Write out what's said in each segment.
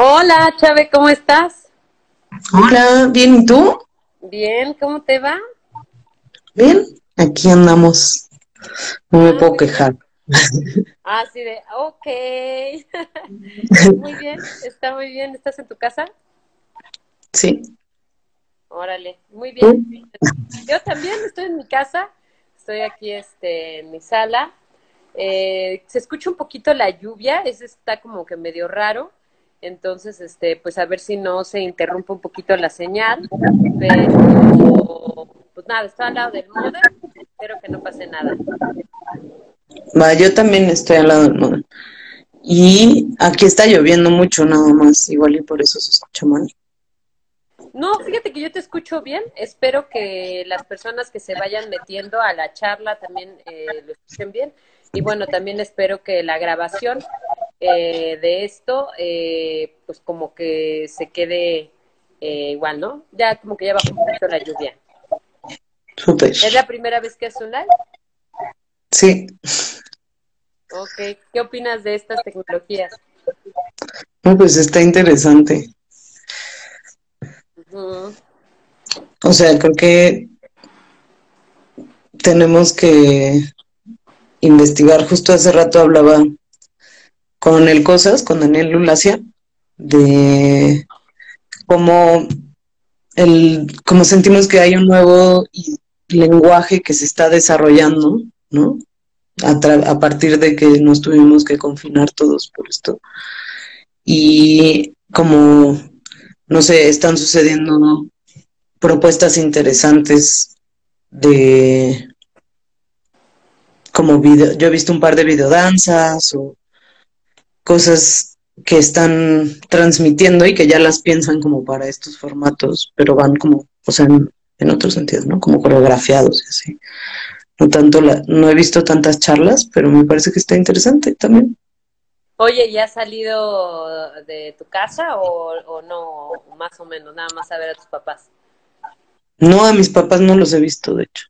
Hola, Chave, ¿cómo estás? Hola, bien, ¿y tú? Bien, ¿cómo te va? Bien, aquí andamos. No me Ah, puedo muy quejar. Ah, sí, de, ok. Muy bien, está muy bien. ¿Estás en tu casa? Sí, Órale, muy bien. Yo también estoy en mi casa. Estoy aquí, este, en mi sala. Eh, se escucha un poquito la lluvia, eso está como que medio raro. Entonces, este, pues a ver si no se interrumpe un poquito la señal. Pero, pues nada, estoy al lado del modem. Espero que no pase nada. Va, yo también estoy al lado del modem. Y aquí está lloviendo mucho nada más, igual y por eso se escucha mal. No, fíjate que yo te escucho bien. Espero que las personas que se vayan metiendo a la charla también eh, lo escuchen bien. Y bueno, también espero que la grabación eh, de esto, eh, pues como que se quede eh, igual, ¿no? Ya como que ya bajó un poquito la lluvia. ¿Es la primera vez que haces un live? Sí, Ok. ¿Qué opinas de estas tecnologías? no, pues está interesante. O sea, creo que tenemos que investigar. Justo hace rato hablaba con el Cosas, con Daniel Lulacia, de cómo el, como sentimos que hay un nuevo lenguaje que se está desarrollando, ¿no? A partir de que nos tuvimos que confinar todos por esto. Y como, no sé, están sucediendo propuestas interesantes de como video, yo he visto un par de videodanzas o cosas que están transmitiendo y que ya las piensan como para estos formatos, pero van como, o sea, en, en otros sentidos, ¿no? Como coreografiados y así. No tanto la, no he visto tantas charlas, pero me parece que está interesante también. Oye, ¿ya has salido de tu casa o, o no? Más o menos, nada más a ver a tus papás. No, a mis papás no los he visto, de hecho,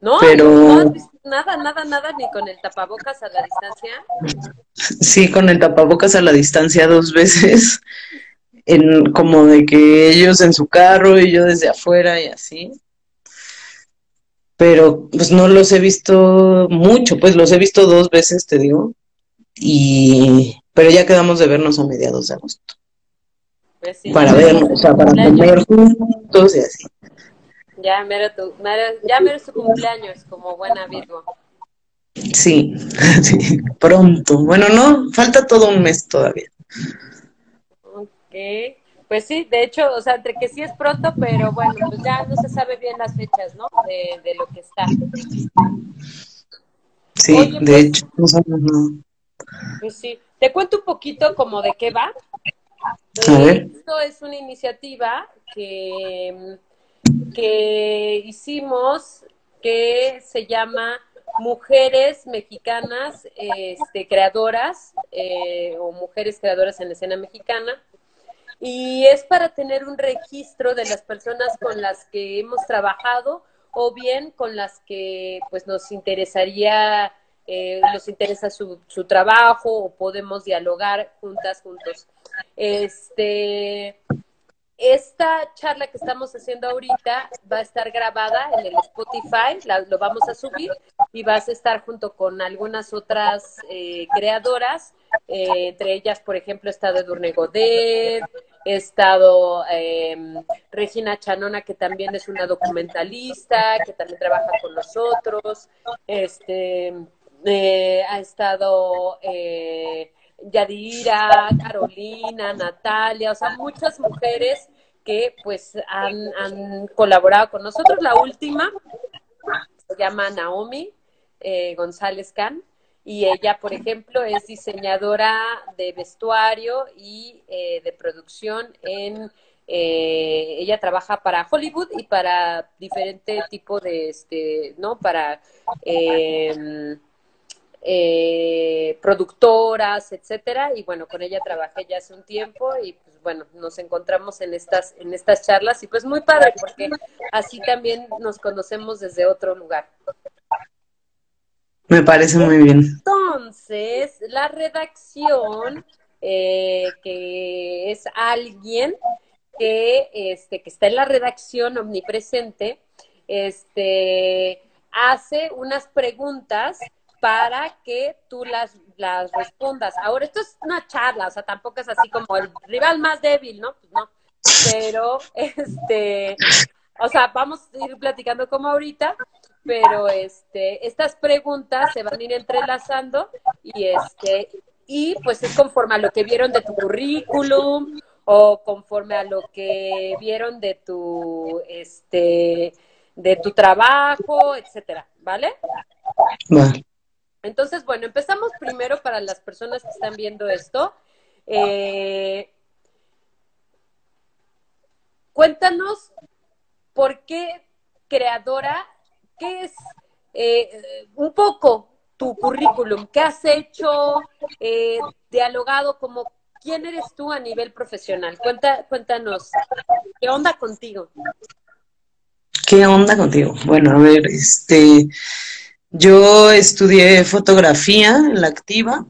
No, no, no pero has visto nada, nada, nada, ni con el tapabocas a la distancia. sí con el tapabocas a la distancia dos veces, en como de que ellos en su carro y yo desde afuera y así. pero pues no los he visto mucho, pues los he visto dos veces, te digo, y pero ya quedamos de vernos a mediados de agosto, Pues sí, para vernos, o sea, para comer juntos y así. Ya mero, tu, mero- ya mero es tu cumpleaños, como buena Virgo. Sí, sí, pronto. Bueno, no, falta todo un mes todavía. Ok. Pues sí, de hecho, o sea, entre que sí es pronto, pero bueno, pues ya no se sabe bien las fechas, ¿no? De, de lo que está. Sí, Oye, de pues, hecho, no sabemos nada. pues sí. Te cuento un poquito como de qué va. A ver, esto es una iniciativa que, que hicimos que se llama Mujeres Mexicanas este, Creadoras eh, o Mujeres Creadoras en la Escena Mexicana. Y es para tener un registro de las personas con las que hemos trabajado o bien con las que pues nos interesaría, eh, nos interesa su, su trabajo o podemos dialogar juntas, juntos. Este, esta charla que estamos haciendo ahorita va a estar grabada en el Spotify, lo vamos a subir y vas a estar junto con algunas otras eh, creadoras, eh, entre ellas, por ejemplo, ha estado Edurne Godet, ha estado eh, Regina Chanona, que también es una documentalista, que también trabaja con nosotros, este, eh, ha estado eh, Yadira, Carolina, Natalia, o sea, muchas mujeres que pues han, han colaborado con nosotros. La última se llama Naomi eh, González Can y ella, por ejemplo, es diseñadora de vestuario y eh, de producción en eh, ella trabaja para Hollywood y para diferente tipo de este, ¿no? Para eh, eh, productoras, etcétera, y bueno, con ella trabajé ya hace un tiempo y pues bueno, nos encontramos en estas, en estas charlas y pues muy padre porque así también nos conocemos desde otro lugar. me parece muy bien. Entonces, la redacción eh, que es alguien que, este, que está en la redacción omnipresente, este, hace unas preguntas para que tú las, las respondas. Ahora, esto es una charla, o sea, tampoco es así como el rival más débil, ¿no? Pues no. Pero, este, o sea, vamos a ir platicando como ahorita, pero este, estas preguntas se van a ir entrelazando y este, y pues es conforme a lo que vieron de tu currículum o conforme a lo que vieron de tu este de tu trabajo, etcétera, ¿vale? Vale. Entonces, bueno, empezamos primero para las personas que están viendo esto. Eh, cuéntanos por qué creadora, qué es eh, un poco tu currículum, qué has hecho, eh, dialogado como quién eres tú a nivel profesional. Cuenta, cuéntanos, ¿qué onda contigo? ¿Qué onda contigo? Bueno, a ver, este, yo estudié fotografía en la activa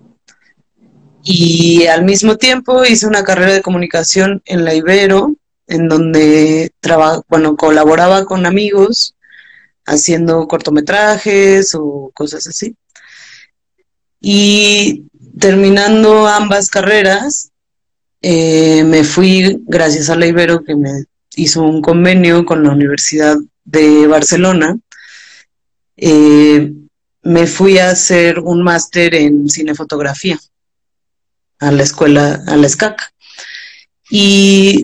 y al mismo tiempo hice una carrera de comunicación en la Ibero, en donde bueno, colaboraba con amigos haciendo cortometrajes o cosas así. Y terminando ambas carreras, eh, me fui, gracias a la Ibero, que me hizo un convenio con la Universidad de Barcelona, eh, me fui a hacer un máster en cinefotografía a la escuela, a la SCAC. Y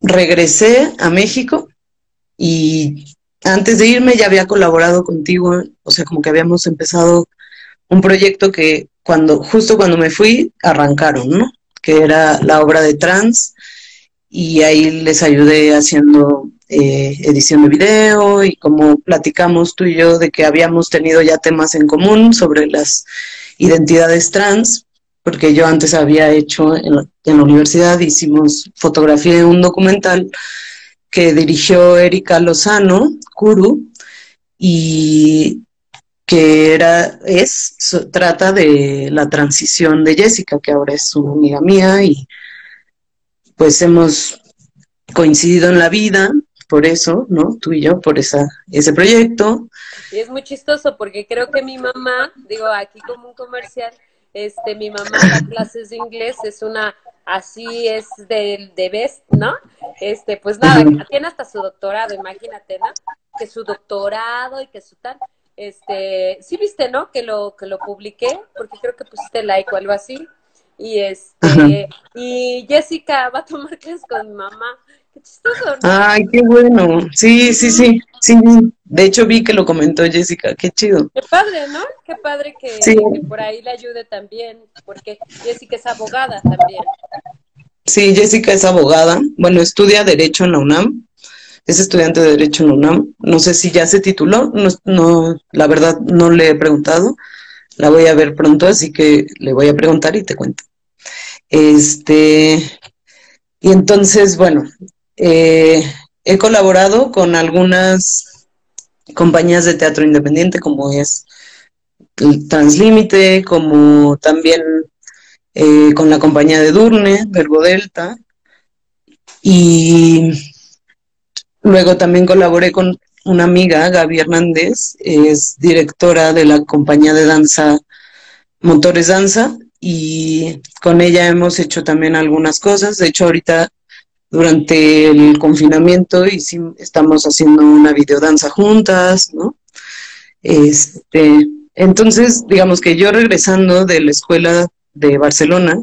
regresé a México y antes de irme ya había colaborado contigo, o sea, como que habíamos empezado un proyecto que cuando, justo cuando me fui, arrancaron, ¿no? Que era la obra de trans, y ahí les ayudé haciendo eh, edición de video y como platicamos tú y yo de que habíamos tenido ya temas en común sobre las identidades trans, porque yo antes había hecho en la, en la universidad, hicimos fotografía de un documental que dirigió Erika Lozano, Kuru, y que era, es, trata de la transición de Jessica, que ahora es una amiga mía y pues hemos coincidido en la vida, por eso, ¿no? Tú y yo, por esa, ese proyecto. Y es muy chistoso porque creo que mi mamá, digo, aquí como un comercial, este, mi mamá da clases de inglés, es una, así es de, de best, ¿no? Este, pues nada, tiene hasta su doctorado, imagínate, ¿no? Que su doctorado y que su tal, este, sí viste, ¿no? Que lo, que lo publiqué, porque creo que pusiste like o algo así. Y este, y Jessica va a tomar clases con mi mamá. Qué chistoso, Ay, qué bueno. Sí, sí, sí. Sí, de hecho vi que lo comentó Jessica, qué chido. Qué padre, ¿no? Qué padre que, por ahí le ayude también, porque Jessica es abogada también. Sí, Jessica es abogada. Bueno, estudia Derecho en la UNAM. Es estudiante de Derecho en la UNAM. No sé si ya se tituló, no, no, la verdad no le he preguntado. La voy a ver pronto, así que le voy a preguntar y te cuento. Este, y entonces, bueno, eh, he colaborado con algunas compañías de teatro independiente, como es Translímite, como también eh, con la compañía de Durne, Verbo Delta, y luego también colaboré con una amiga, Gaby Hernández, es directora de la compañía de danza Motores Danza, y con ella hemos hecho también algunas cosas. De hecho, ahorita durante el confinamiento y estamos haciendo una videodanza juntas, ¿no? Este, entonces, digamos que yo regresando de la escuela de Barcelona,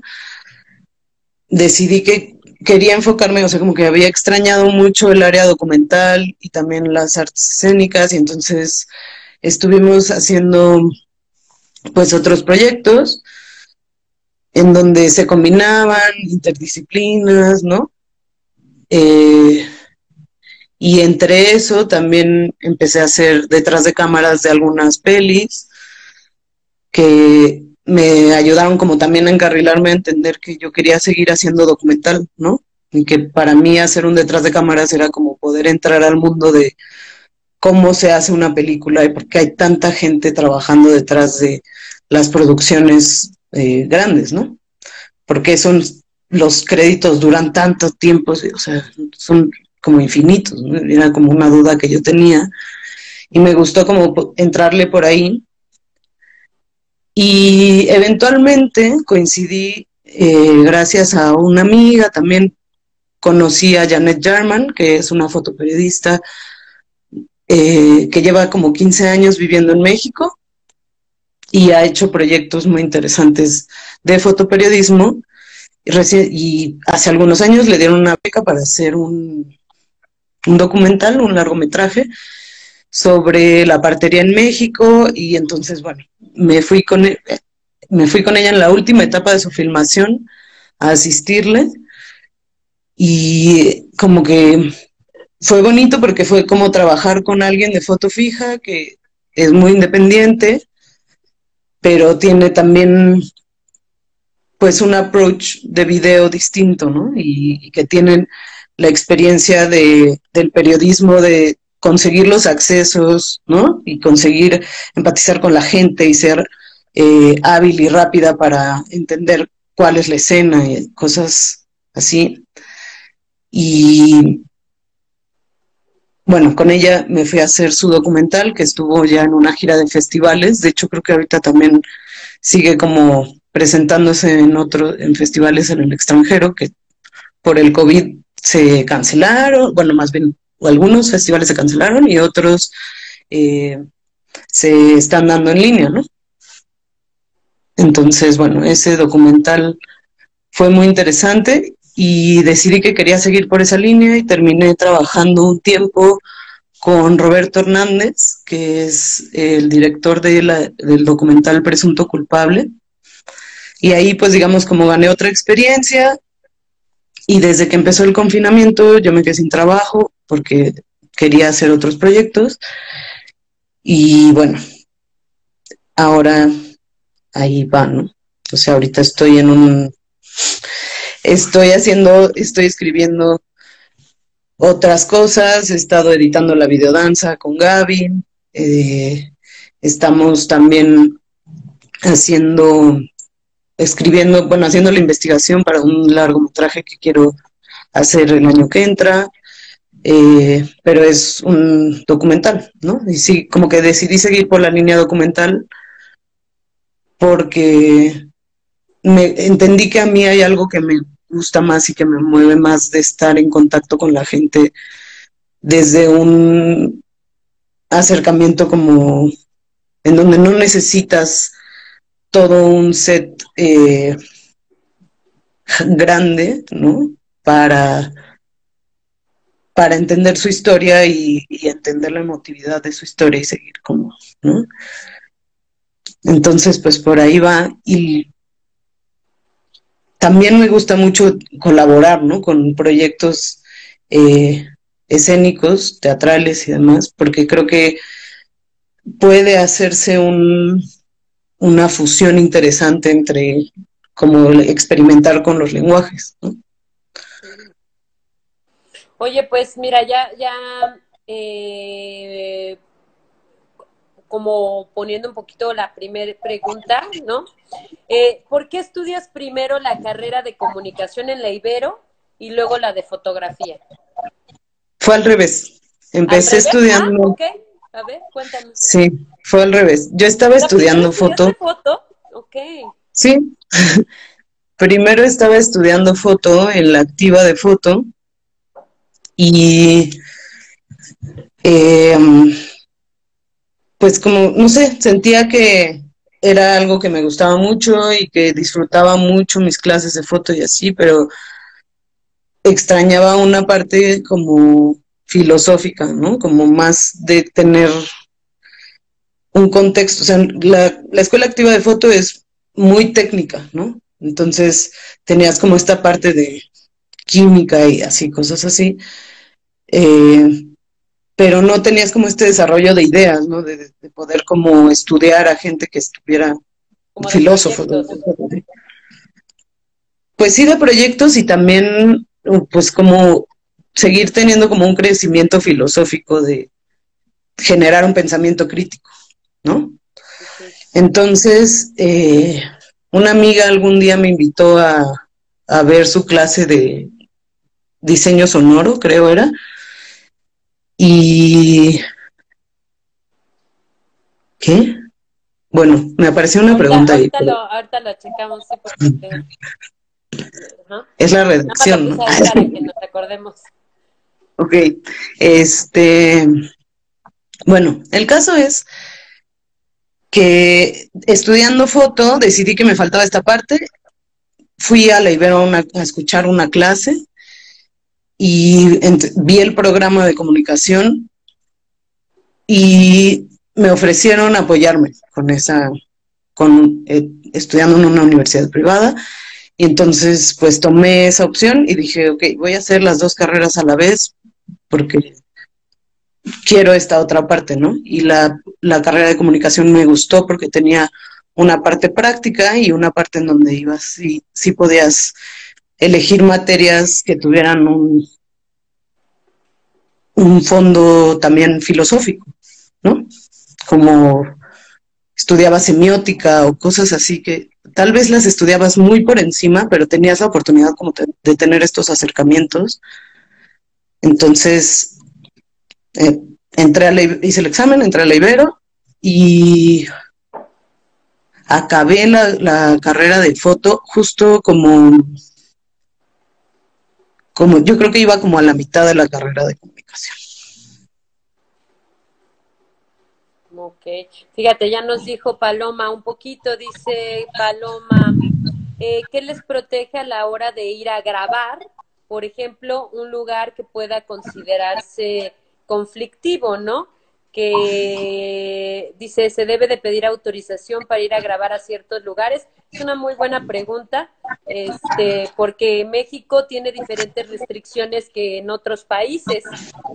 decidí que quería enfocarme, o sea, como que había extrañado mucho el área documental y también las artes escénicas, y entonces estuvimos haciendo pues otros proyectos en donde se combinaban interdisciplinas, ¿no? Eh, y entre eso también empecé a hacer detrás de cámaras de algunas pelis que me ayudaron como también a encarrilarme a entender que yo quería seguir haciendo documental, ¿no? Y que para mí hacer un detrás de cámaras era como poder entrar al mundo de cómo se hace una película y por qué hay tanta gente trabajando detrás de las producciones eh, grandes, ¿no? Porque son los créditos duran tanto tiempo, o sea, son como infinitos, era como una duda que yo tenía y me gustó como entrarle por ahí. Y eventualmente coincidí, eh, gracias a una amiga, también conocí a Janet Jarman, que es una fotoperiodista eh, que lleva como 15 años viviendo en México y ha hecho proyectos muy interesantes de fotoperiodismo. Y, hace algunos años le dieron una beca para hacer un, un documental, un largometraje sobre la partería en México y entonces, bueno, me fui con, e, me fui con ella en la última etapa de su filmación a asistirle y como que fue bonito porque fue como trabajar con alguien de foto fija que es muy independiente, pero tiene también pues un approach de video distinto, ¿no? Y, que tienen la experiencia de, del periodismo, de conseguir los accesos, ¿no? Y conseguir empatizar con la gente y ser eh, hábil y rápida para entender cuál es la escena y cosas así. Y bueno, con ella me fui a hacer su documental, que estuvo ya en una gira de festivales. De hecho, creo que ahorita también sigue como presentándose en otros, en festivales en el extranjero, que por el COVID se cancelaron, bueno, más bien algunos festivales se cancelaron y otros eh, se están dando en línea, ¿no? Entonces, bueno, ese documental fue muy interesante y decidí que quería seguir por esa línea y terminé trabajando un tiempo con Roberto Hernández, que es el director de del documental Presunto Culpable. Y ahí pues digamos como gané otra experiencia y desde que empezó el confinamiento yo me quedé sin trabajo porque quería hacer otros proyectos y bueno, ahora ahí va, ¿no? O sea, ahorita estoy en un estoy haciendo, estoy escribiendo otras cosas, he estado editando la videodanza con Gaby, eh, estamos también haciendo, escribiendo, bueno, haciendo la investigación para un largometraje que quiero hacer el año que entra, eh, pero es un documental, ¿no? Y sí, como que decidí seguir por la línea documental porque me entendí que a mí hay algo que me gusta más y que me mueve más de estar en contacto con la gente desde un acercamiento como en donde no necesitas todo un set eh, grande, ¿no? Para, para entender su historia y, entender la emotividad de su historia y seguir como, ¿no? Entonces, pues por ahí va. Y también me gusta mucho colaborar, ¿no? Con proyectos eh, escénicos, teatrales y demás, porque creo que puede hacerse un, una fusión interesante entre como experimentar con los lenguajes. ¿no? Oye, pues mira, ya, ya eh, como poniendo un poquito la primera pregunta, ¿no? Eh, ¿Por qué estudias primero la carrera de comunicación en la Ibero y luego la de fotografía? Fue al revés. Empecé estudiando. Ah, A ver, cuéntame. Sí, fue al revés. Yo estaba estudiando foto. foto? Ok. Sí. primero estaba estudiando foto en la activa de foto y eh, pues como, no sé, sentía que era algo que me gustaba mucho y que disfrutaba mucho mis clases de foto y así, pero extrañaba una parte como filosófica, ¿no? Como más de tener un contexto. O sea, la, la escuela activa de foto es muy técnica, ¿no? Entonces tenías como esta parte de química y así, cosas así. Eh, pero no tenías como este desarrollo de ideas, ¿no? De, poder como estudiar a gente que estuviera filósofo. Pues sí, de proyectos y también, pues como seguir teniendo como un crecimiento filosófico de generar un pensamiento crítico, ¿no? Entonces, eh, una amiga algún día me invitó a, a ver su clase de diseño sonoro, creo era. Y... ¿Qué? Bueno, me apareció una pregunta ahí. Ahorita, lo, ahorita lo checamos, sí, porque... Es la redacción, ¿no? Para que nos acordemos. Ok, este... Bueno, el caso es que estudiando foto decidí que me faltaba esta parte fui a la Ibero a escuchar una clase y vi el programa de comunicación y me ofrecieron apoyarme con esa, con eh, estudiando en una universidad privada. Y entonces, pues tomé esa opción y dije, ok, voy a hacer las dos carreras a la vez porque quiero esta otra parte, ¿no? Y la, la carrera de comunicación me gustó porque tenía una parte práctica y una parte en donde ibas y sí podías elegir materias que tuvieran un, un fondo también filosófico, ¿no? Como estudiaba semiótica o cosas así que tal vez las estudiabas muy por encima, pero tenías la oportunidad como de tener estos acercamientos. Entonces, eh, entré a la, hice el examen, entré a la Ibero y acabé la, carrera de foto justo como, como, yo creo que iba como a la mitad de la carrera de comunicación. Ok, fíjate, ya nos dijo Paloma un poquito, dice Paloma, eh, ¿qué les protege a la hora de ir a grabar? Por ejemplo, un lugar que pueda considerarse conflictivo, ¿no? que dice se debe de pedir autorización para ir a grabar a ciertos lugares. Es una muy buena pregunta, este, porque México tiene diferentes restricciones que en otros países,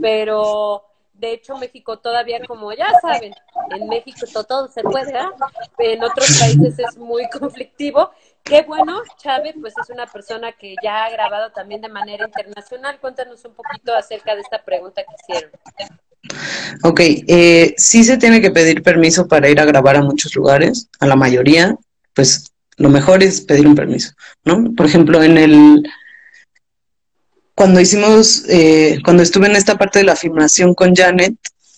pero de hecho México todavía, como ya saben, en México todo, se puede, En otros países es muy conflictivo. Qué bueno, Chávez, pues es una persona que ya ha grabado también de manera internacional. Cuéntanos un poquito acerca de esta pregunta que hicieron. Ok, eh, sí se tiene que pedir permiso para ir a grabar a muchos lugares, a la mayoría, pues lo mejor es pedir un permiso, ¿no? Por ejemplo, en el, cuando hicimos, eh, cuando estuve en esta parte de la filmación con Janet,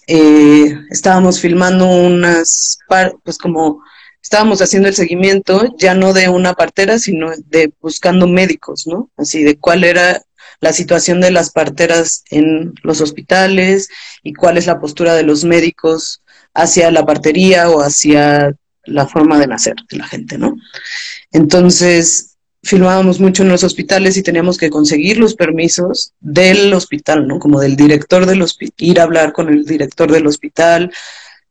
eh, estábamos filmando unas, pues como estábamos haciendo el seguimiento, ya no de una partera, sino de buscando médicos, ¿no? Así de cuál era la situación de las parteras en los hospitales y cuál es la postura de los médicos hacia la partería o hacia la forma de nacer de la gente, ¿no? Entonces, filmábamos mucho en los hospitales y teníamos que conseguir los permisos del hospital, ¿no? Como del director del hospital, ir a hablar con el director del hospital,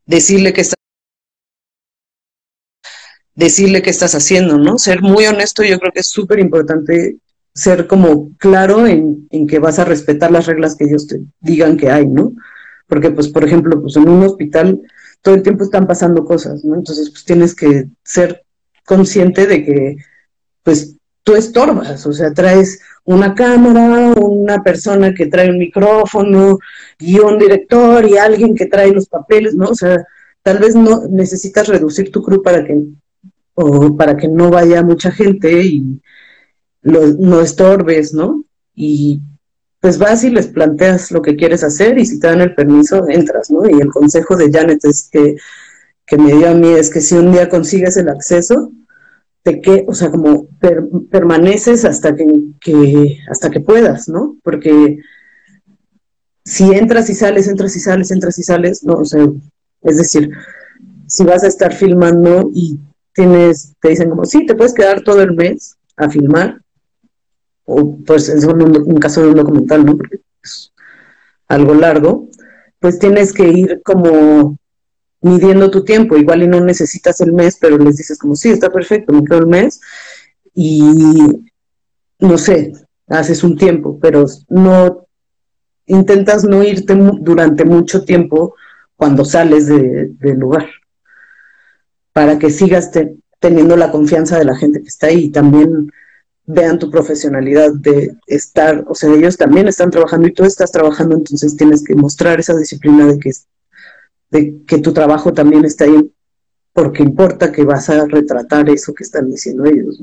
decirle que está decirle qué estás haciendo, ¿no? Ser muy honesto, yo creo que es súper importante ser como claro en, que vas a respetar las reglas que ellos te digan que hay, ¿no? Porque, pues, por ejemplo, pues en un hospital todo el tiempo están pasando cosas, ¿no? Entonces, pues tienes que ser consciente de que, pues, tú estorbas, o sea, traes una cámara, una persona que trae un micrófono, y un director y alguien que trae los papeles, ¿no? O sea, tal vez no necesitas reducir tu crew para que, o para que no vaya mucha gente y, no estorbes, ¿no? Y pues vas y les planteas lo que quieres hacer y si te dan el permiso, entras, ¿no? Y el consejo de Janet es que, que me dio a mí es que si un día consigues el acceso, te que, o sea, como permaneces hasta que, hasta que puedas, ¿no? Porque si entras y sales, entras y sales, entras y sales, no, o sea, es decir, si vas a estar filmando y tienes, te dicen como, sí, te puedes quedar todo el mes a filmar, o pues es un, caso de un documental, ¿no? Porque es algo largo, pues tienes que ir como midiendo tu tiempo, igual y no necesitas el mes, pero les dices como, sí, está perfecto, me quedo el mes, y no sé, haces un tiempo, pero no, intentas no irte durante mucho tiempo cuando sales del lugar, para que sigas teniendo la confianza de la gente que está ahí y también vean tu profesionalidad de estar, o sea, ellos también están trabajando y tú estás trabajando, entonces tienes que mostrar esa disciplina de que, de que tu trabajo también está ahí porque importa que vas a retratar eso que están diciendo ellos.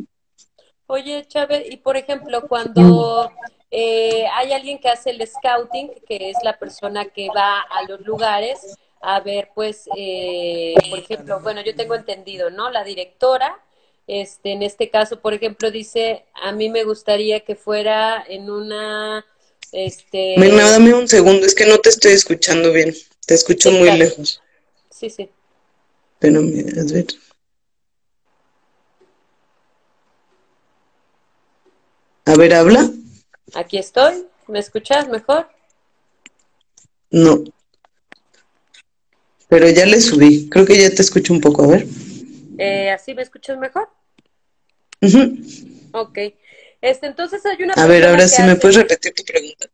Oye, Chávez, y por ejemplo, cuando eh, hay alguien que hace el scouting, que es la persona que va a los lugares a ver, pues, eh, por ejemplo, bueno, yo tengo entendido, ¿no? La directora, este, en este caso, por ejemplo, dice, a mí me gustaría que fuera en una, este... dame un segundo, es que no te estoy escuchando bien, te escucho muy lejos. Sí, sí. Espérame, a ver. A ver, habla. Aquí estoy. ¿Me escuchas mejor? No. Pero ya le subí. Creo que ya te escucho un poco. A ver. Eh, ¿Así me escuchas mejor? Uh Ok. Este, entonces hay una A ver, ahora sí me puedes repetir tu pregunta.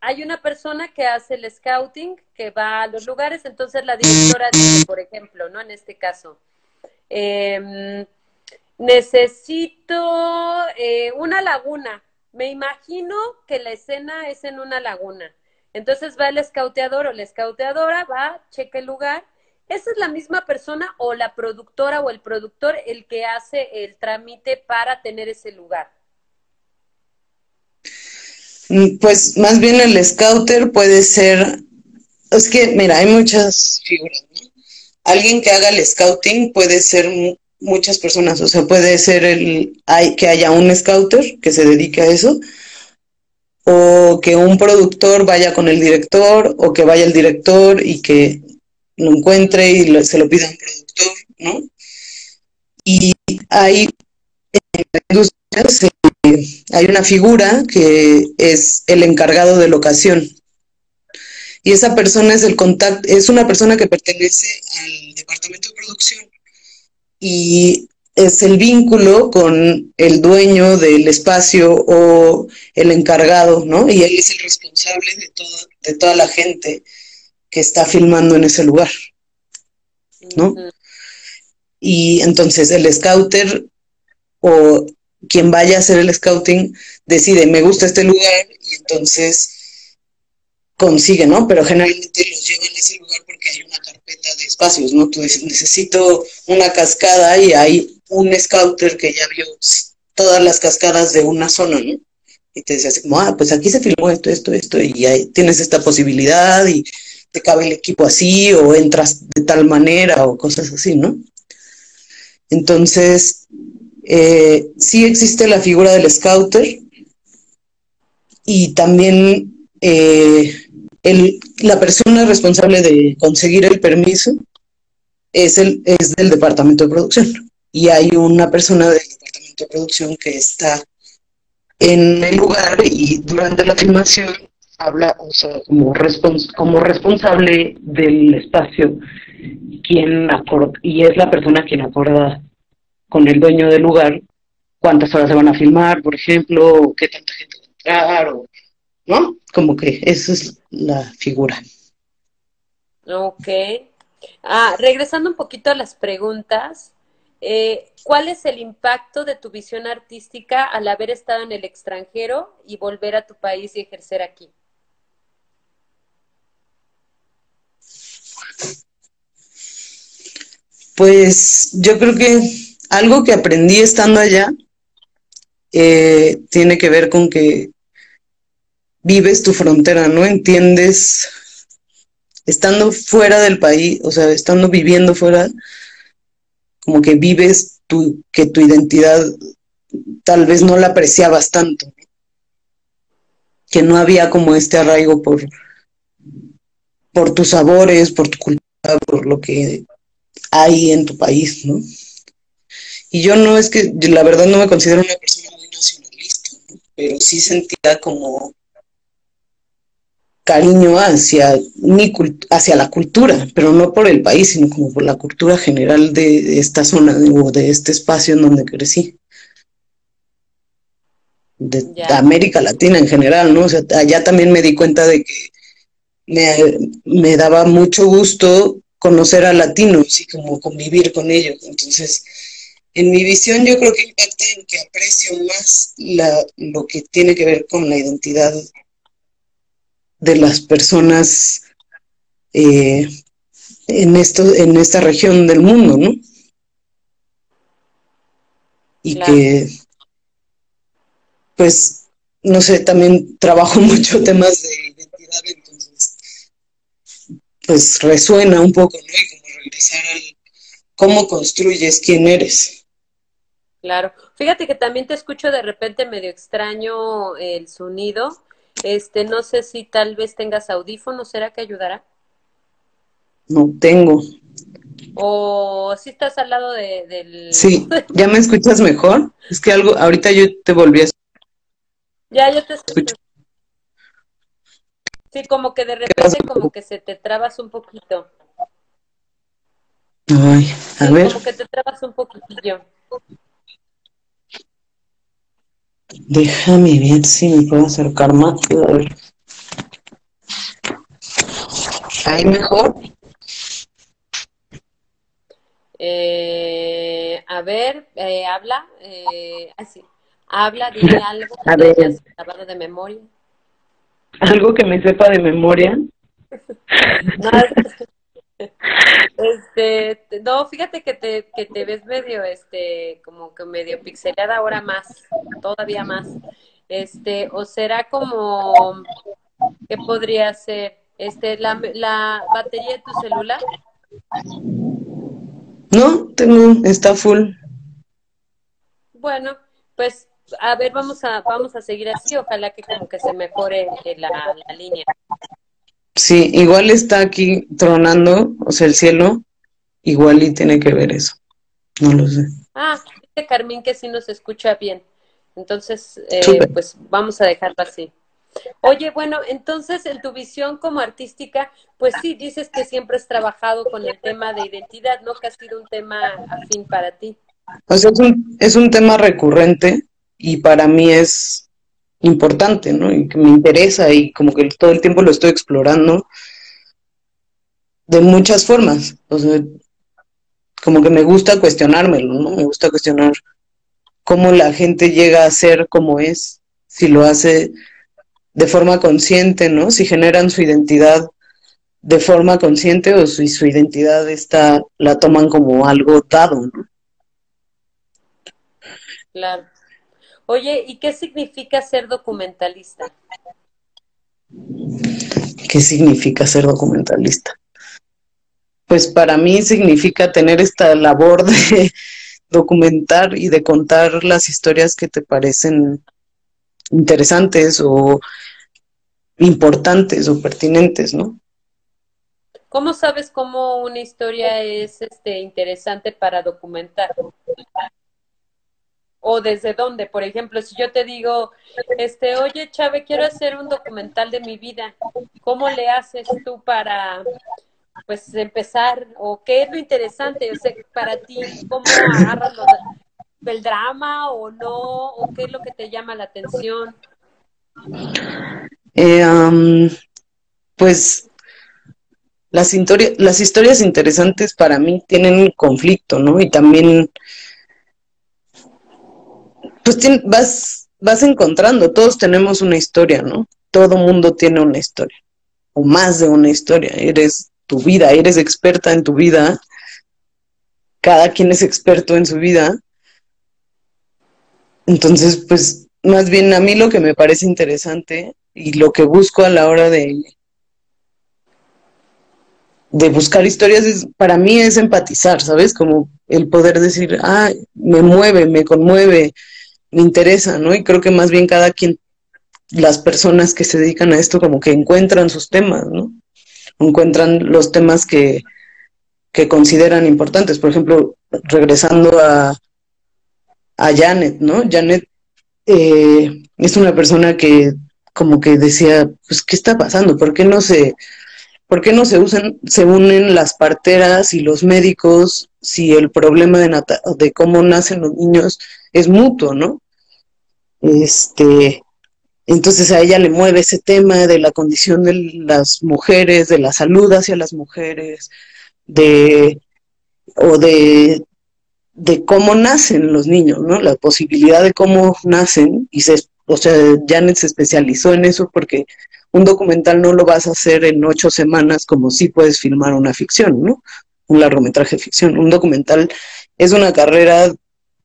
Hay una persona que hace el scouting, que va a los lugares, entonces la directora dice, por ejemplo, ¿no? En este caso, eh, Necesito eh, una laguna. Me imagino que la escena es en una laguna. Entonces va el escauteador o la escauteadora, va, checa el lugar. ¿Esa es la misma persona o la productora o el productor el que hace el trámite para tener ese lugar? Mm, pues más bien el scouter puede ser, es que mira, hay muchas figuras. Alguien que haga el scouting puede ser muchas personas, o sea, puede ser el, que haya un scouter que se dedique a eso, o que un productor vaya con el director, o que vaya el director y que lo encuentre y se lo pida a un productor, ¿no? Y hay industria hay una figura que es el encargado de locación. Y esa persona es el contacto, es una persona que pertenece al departamento de producción y es el vínculo con el dueño del espacio o el encargado, ¿no? Y él es el responsable de, de toda la gente que está filmando en ese lugar, ¿no? Y entonces el scouter o quien vaya a hacer el scouting decide, me gusta este lugar y entonces consigue, ¿no? Pero generalmente los llevan a ese lugar porque hay una de espacios, ¿no? Tú dices, necesito una cascada y hay un scouter que ya vio todas las cascadas de una zona, ¿no? Y te dice así como, ah, pues aquí se filmó esto, esto, esto, y ahí tienes esta posibilidad y te cabe el equipo así o entras de tal manera o cosas así, ¿no? Entonces, eh, sí existe la figura del scouter y también eh, el, la persona responsable de conseguir el permiso es, el, es del departamento de producción. Y hay una persona del departamento de producción que está en el lugar y durante la filmación habla como, como responsable del espacio quien y es la persona quien acuerda con el dueño del lugar cuántas horas se van a filmar, por ejemplo, qué tanta gente va a entrar, o, ¿no? Como que esa es la figura. Ok. Ah, regresando un poquito a las preguntas, eh, ¿cuál es el impacto de tu visión artística al haber estado en el extranjero y volver a tu país y ejercer aquí? Pues yo creo que algo que aprendí estando allá eh, tiene que ver con que vives tu frontera, ¿no? Entiendes, estando fuera del país, o sea, estando viviendo fuera, como que vives tu, que tu identidad tal vez no la apreciabas tanto, que no había como este arraigo por, por tus sabores, por tu cultura, por lo que hay en tu país, ¿no? Y yo no es que, la verdad no me considero una persona muy nacionalista, pero sí sentía como cariño hacia, mi hacia la cultura, pero no por el país, sino como por la cultura general de esta zona o de este espacio en donde crecí. De, América Latina en general, ¿no? O sea, allá también me di cuenta de que me, me daba mucho gusto conocer a latinos y como convivir con ellos. Entonces, en mi visión yo creo que impacta en que aprecio más la, lo que tiene que ver con la identidad de las personas eh, en, esto, en esta región del mundo, ¿no? Y que, pues, no sé, también trabajo mucho temas de identidad, entonces, pues resuena un poco, ¿no? Y como regresar al cómo construyes quién eres. Claro. Fíjate que también te escucho de repente medio extraño el sonido. Este, no sé si tal vez tengas audífonos, ¿será que ayudará? No tengo. O si estás al lado de, del... Sí, ¿ya me escuchas mejor? Es que algo, ahorita yo te volví a... Ya, yo te escucho. Sí, como que de repente como que se te trabas un poquito. Ay, a ver. Como que te trabas un poquitillo. Déjame ver si me puedo acercar más. A ver. ¿Ahí mejor? Eh, a ver, eh, habla, eh, así, habla, dime algo hayas grabado de memoria. ¿Algo que me sepa de memoria? no, este, no, fíjate que te, que te ves medio, este, como que medio pixelada ahora más, todavía más. Este, o será como, ¿qué podría ser? Este, la, la batería de tu celular. No, tengo, está full. Bueno, pues a ver, vamos a, vamos a seguir así, ojalá que como que se mejore la, la línea. Sí, igual está aquí tronando, o sea, el cielo, igual y tiene que ver eso. No lo sé. Ah, dice Carmín que sí nos escucha bien. Entonces, eh, pues vamos a dejarlo así. Oye, bueno, entonces en tu visión como artística, pues sí, dices que siempre has trabajado con el tema de identidad, ¿no? Que ha sido un tema afín para ti. O sea, es un, es un tema recurrente y para mí es importante, ¿no? Y que me interesa y como que todo el tiempo lo estoy explorando de muchas formas. O sea, como que me gusta cuestionármelo, ¿no? Me gusta cuestionar cómo la gente llega a ser como es, si lo hace de forma consciente, ¿no? Si generan su identidad de forma consciente o si su identidad está, la toman como algo dado, ¿no? Claro. Oye, ¿y qué significa ser documentalista? ¿Qué significa ser documentalista? Pues para mí significa tener esta labor de documentar y de contar las historias que te parecen interesantes o importantes o pertinentes, ¿no? ¿Cómo sabes cómo una historia es este interesante para documentar? O desde dónde, por ejemplo, si yo te digo, este, oye, Chávez, quiero hacer un documental de mi vida, ¿cómo le haces tú para pues empezar o qué es lo interesante, o sea, para ti, cómo agarras el drama o no, o qué es lo que te llama la atención? Eh, pues las, las historias interesantes para mí tienen conflicto, ¿no? Y también, pues vas, vas encontrando, todos tenemos una historia, ¿no? Todo mundo tiene una historia, o más de una historia. Eres tu vida, eres experta en tu vida, cada quien es experto en su vida. Entonces, pues más bien a mí lo que me parece interesante y lo que busco a la hora de, de buscar historias es, para mí es empatizar, ¿sabes? Como el poder decir, ah, me mueve, me conmueve, interesa, ¿no? Y creo que más bien cada quien, las personas que se dedican a esto como que encuentran sus temas, ¿no? Encuentran los temas que, que consideran importantes. Por ejemplo, regresando a, a Janet, ¿no? Janet eh, es una persona que como que decía, pues, ¿qué está pasando? ¿Por qué no se, por qué no se usan, se unen las parteras y los médicos si el problema de, de cómo nacen los niños es mutuo, ¿no? Este, entonces a ella le mueve ese tema de la condición de las mujeres, de la salud hacia las mujeres, de o de de cómo nacen los niños, ¿no? La posibilidad de cómo nacen, y se, o sea, Janet se especializó en eso porque un documental no lo vas a hacer en ocho semanas como si puedes filmar una ficción, ¿no? Un largometraje de ficción. Un documental es una carrera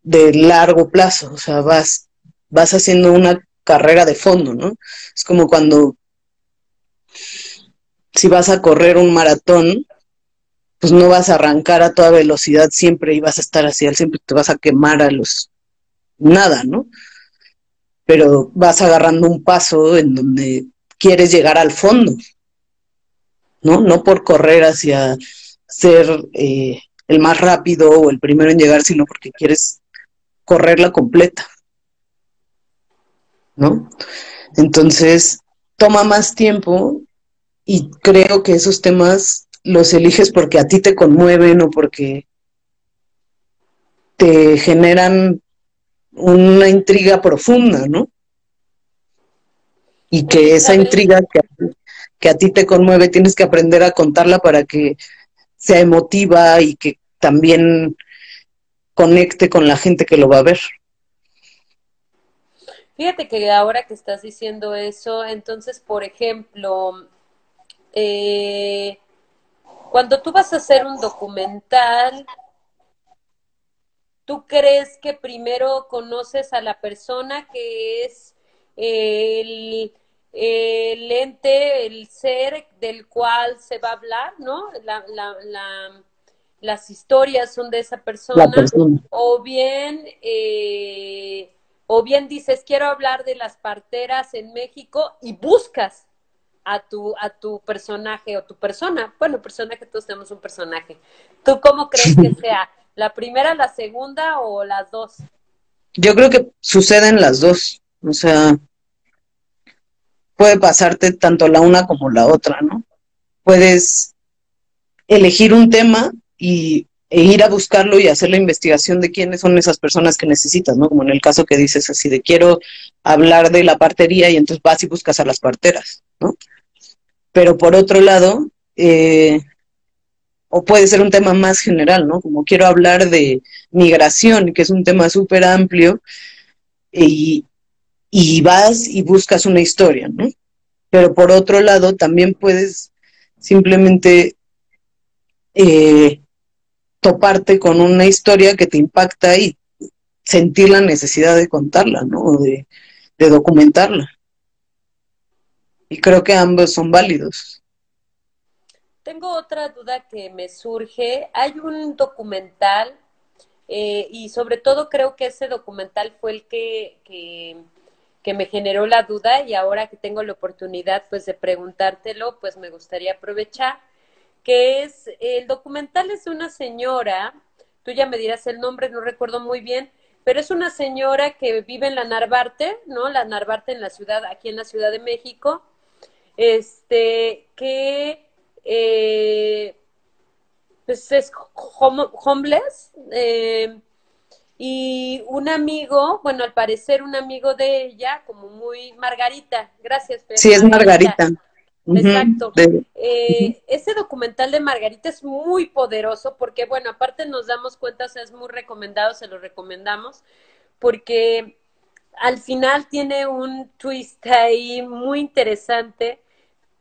de largo plazo, o sea, vas, vas haciendo una carrera de fondo, ¿no? Es como cuando si vas a correr un maratón, pues no vas a arrancar a toda velocidad siempre y vas a estar así, siempre te vas a quemar a los nada, ¿no? Pero vas agarrando un paso en donde quieres llegar al fondo, ¿no? No por correr hacia ser eh, el más rápido o el primero en llegar, sino porque quieres correrla completa, ¿no? Entonces, toma más tiempo y creo que esos temas los eliges porque a ti te conmueven o porque te generan una intriga profunda, ¿no? Y que esa intriga que, a ti te conmueve tienes que aprender a contarla para que sea emotiva y que también conecte con la gente que lo va a ver. Fíjate que ahora que estás diciendo eso, entonces, por ejemplo, eh, cuando tú vas a hacer un documental, ¿Tú crees que primero conoces a la persona que es el, ente, el ser del cual se va a hablar, ¿no? Las historias son de esa persona, o bien eh, o bien dices quiero hablar de las parteras en México y buscas a tu a tu personaje o tu persona bueno personaje todos tenemos un personaje tú cómo crees que sea ¿La primera, la segunda o las dos? Yo creo que suceden las dos. O sea, puede pasarte tanto la una como la otra, ¿no? Puedes elegir un tema y, e ir a buscarlo y hacer la investigación de quiénes son esas personas que necesitas, ¿no? Como en el caso que dices así de quiero hablar de la partería y entonces vas y buscas a las parteras, ¿no? Pero por otro lado, eh, o puede ser un tema más general, ¿no? Como quiero hablar de migración, que es un tema súper amplio, y, vas y buscas una historia, ¿no? Pero por otro lado, también puedes simplemente eh, toparte con una historia que te impacta y sentir la necesidad de contarla, ¿no? de documentarla. Y creo que ambos son válidos. Tengo otra duda que me surge. Hay un documental eh, y sobre todo creo que ese documental fue el que, que, me generó la duda y ahora que tengo la oportunidad pues de preguntártelo, pues me gustaría aprovechar, que es, el documental es de una señora, tú ya me dirás el nombre, no recuerdo muy bien, pero es una señora que vive en la Narvarte, ¿no? La Narvarte en la ciudad, aquí en la Ciudad de México, este, que eh, pues es homeless. Eh, y un amigo, bueno, al parecer un amigo de ella, como muy Margarita, gracias. sí, es Margarita. Exacto. Eh, ese documental de Margarita es muy poderoso porque, bueno, aparte nos damos cuenta, o sea, es muy recomendado, se lo recomendamos, porque al final tiene un twist ahí muy interesante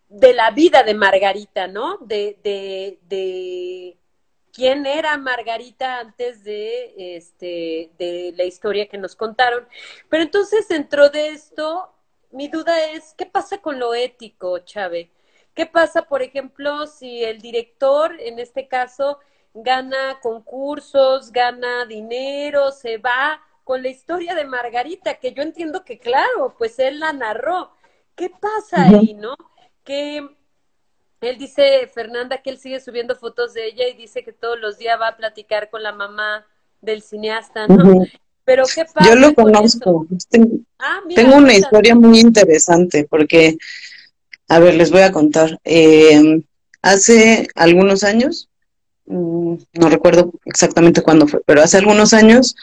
de la vida de Margarita, ¿no? De, de, de quién era Margarita antes de, este, de la historia que nos contaron. Pero entonces, dentro de esto, mi duda es, ¿qué pasa con lo ético, Chávez? ¿Qué pasa, por ejemplo, si el director, en este caso, gana concursos, gana dinero, se va con la historia de Margarita, que yo entiendo que, claro, pues él la narró. ¿Qué pasa ahí, no? que él dice, Fernanda, que él sigue subiendo fotos de ella y dice que todos los días va a platicar con la mamá del cineasta, ¿no? Pero ¿qué pasa? Yo lo conozco. Tengo, ah, una historia muy interesante porque, a ver, les voy a contar. Eh, hace algunos años, mm, no recuerdo exactamente cuándo fue, pero hace algunos años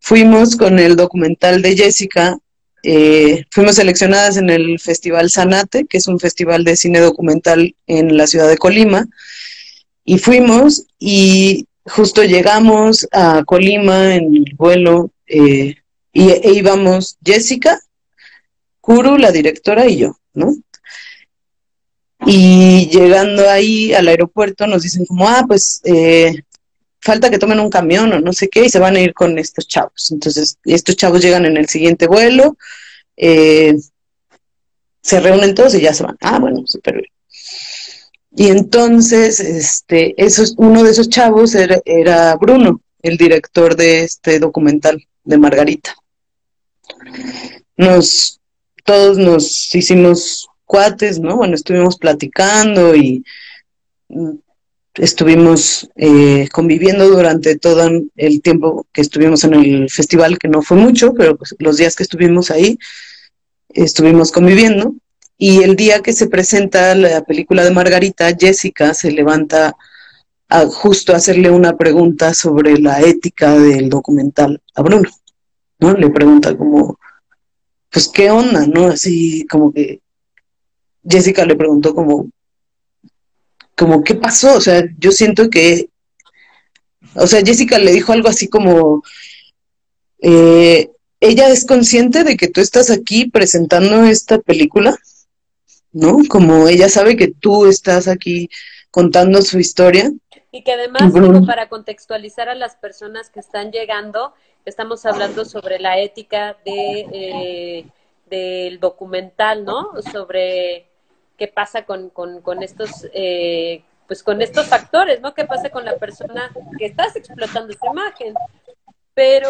fuimos con el documental de Jessica eh, fuimos seleccionadas en el Festival Sanate, que es un festival de cine documental en la ciudad de Colima, y fuimos y justo llegamos a Colima en el vuelo eh, y e íbamos Jessica, Kuru, la directora y yo, ¿no? Y llegando ahí al aeropuerto nos dicen como, ah, pues eh, falta que tomen un camión o no sé qué y se van a ir con estos chavos. Entonces, estos chavos llegan en el siguiente vuelo, eh, se reúnen todos y ya se van. Ah, bueno, súper bien. Y entonces, este, esos, uno de esos chavos era, Bruno, el director de este documental de Margarita. Nos, todos nos hicimos cuates, ¿no? Bueno, estuvimos platicando y mm, estuvimos eh, conviviendo durante todo el tiempo que estuvimos en el festival, que no fue mucho, pero pues, los días que estuvimos ahí, estuvimos conviviendo. Y el día que se presenta la película de Margarita, Jessica se levanta a justo hacerle una pregunta sobre la ética del documental a Bruno, ¿no? Le pregunta como, pues, ¿qué onda, no? Así como que Jessica le preguntó como, como, ¿qué pasó? O sea, yo siento que, o sea, Jessica le dijo algo así como, eh, ella es consciente de que tú estás aquí presentando esta película, ¿no? Como ella sabe que tú estás aquí contando su historia. Y que además, para contextualizar a las personas que están llegando, estamos hablando sobre la ética de, eh, del documental, ¿no? Sobre qué pasa con, con, estos eh, pues con estos factores, ¿no? ¿Qué pasa con la persona que estás explotando esa imagen? Pero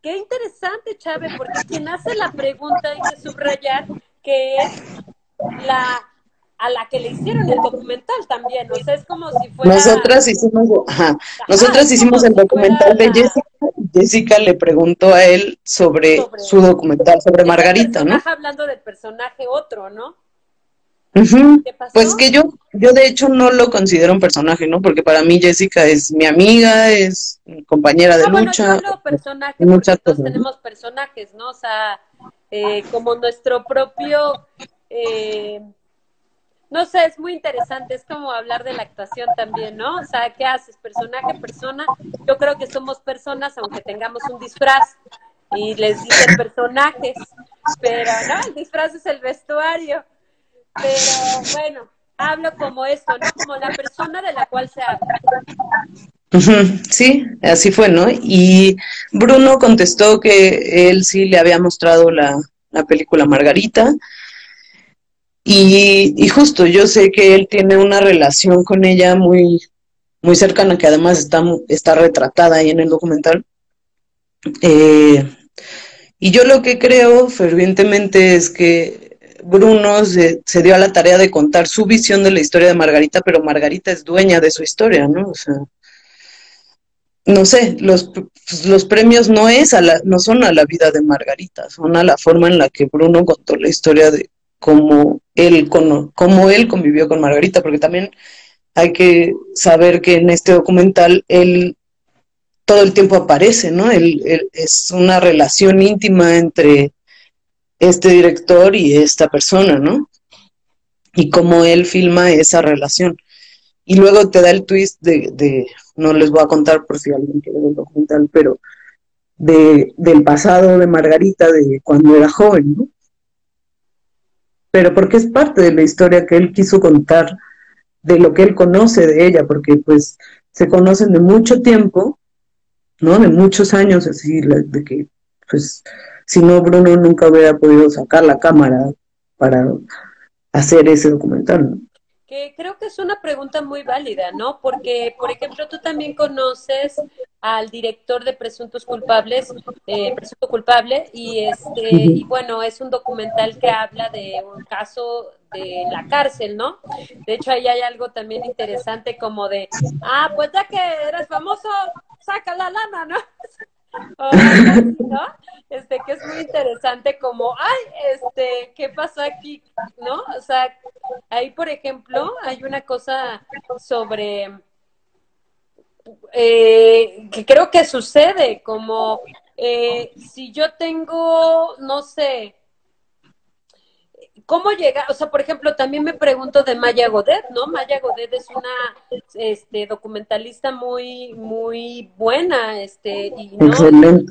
qué interesante, Chávez, porque quien hace la pregunta hay que subrayar que es la a la que le hicieron el documental también, o sea, es como si fuera... Nosotras hicimos, ajá, nosotras hicimos el documental de Jessica, Jessica le preguntó a él sobre, su documental, sobre Margarita, ¿no? hablando del personaje otro, ¿no? Pues que yo, yo de hecho no lo considero un personaje, ¿no? Porque para mí Jessica es mi amiga, es compañera de ah, lucha. Bueno, personaje porque todos tenemos personajes, ¿no? O sea, eh, como nuestro propio, eh, no sé, es muy interesante, es como hablar de la actuación también, ¿no? O sea, ¿qué haces? Personaje, persona. Yo creo que somos personas, aunque tengamos un disfraz y les dicen personajes, pero no, el disfraz es el vestuario. Pero bueno, hablo como esto, ¿no? Como la persona de la cual se habla. Sí, así fue, ¿no? Y Bruno contestó que él sí le había mostrado la, película Margarita. Y, justo yo sé que él tiene una relación con ella muy, muy cercana, que además está, está retratada ahí en el documental. Eh, y yo lo que creo fervientemente es que Bruno se, dio a la tarea de contar su visión de la historia de Margarita, pero Margarita es dueña de su historia, ¿no? O sea, no sé, los, pues, los premios no es a la, no son a la vida de Margarita, son a la forma en la que Bruno contó la historia de cómo él, cómo él convivió con Margarita, porque también hay que saber que en este documental él todo el tiempo aparece, ¿no? él, es una relación íntima entre este director y esta persona, ¿no? Y cómo él filma esa relación. Y luego te da el twist de, no les voy a contar por si alguien quiere ver el documental, pero de, del pasado de Margarita, de cuando era joven, ¿no? Pero porque es parte de la historia que él quiso contar, de lo que él conoce de ella, porque pues se conocen de mucho tiempo, ¿no? De muchos años, así, de que pues si no, Bruno nunca hubiera podido sacar la cámara para hacer ese documental. Que creo que es una pregunta muy válida, ¿no? Porque, por ejemplo, tú también conoces al director de Presuntos Culpables, eh, Presunto Culpable, y este, y bueno, es un documental que habla de un caso de la cárcel, ¿no? De hecho, ahí hay algo también interesante como de, ah, pues ya que eres famoso, saca la lana, ¿no? ¿no? Este, que es muy interesante como, ay, este, ¿qué pasó aquí? ¿No? O sea, ahí, por ejemplo, hay una cosa sobre, eh, que creo que sucede, como, eh, si yo tengo, no sé, ¿Cómo llega? O sea, por ejemplo, también me pregunto de Maya Godet, ¿no? Maya Godet es una este, documentalista muy, muy buena, este, y no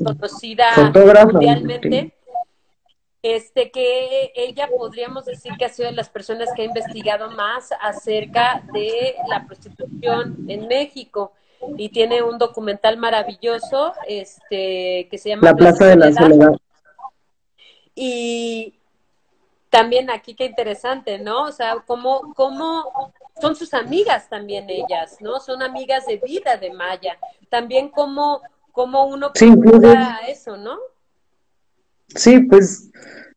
conocida mundialmente. este que ella podríamos decir que ha sido de las personas que ha investigado más acerca de la prostitución en México y tiene un documental maravilloso este que se llama La Plaza de la Soledad. Y también aquí qué interesante, ¿no? O sea, cómo, cómo son sus amigas también ellas, ¿no? Son amigas de vida de Maya. También cómo, cómo uno sí, eso, ¿no? Sí, pues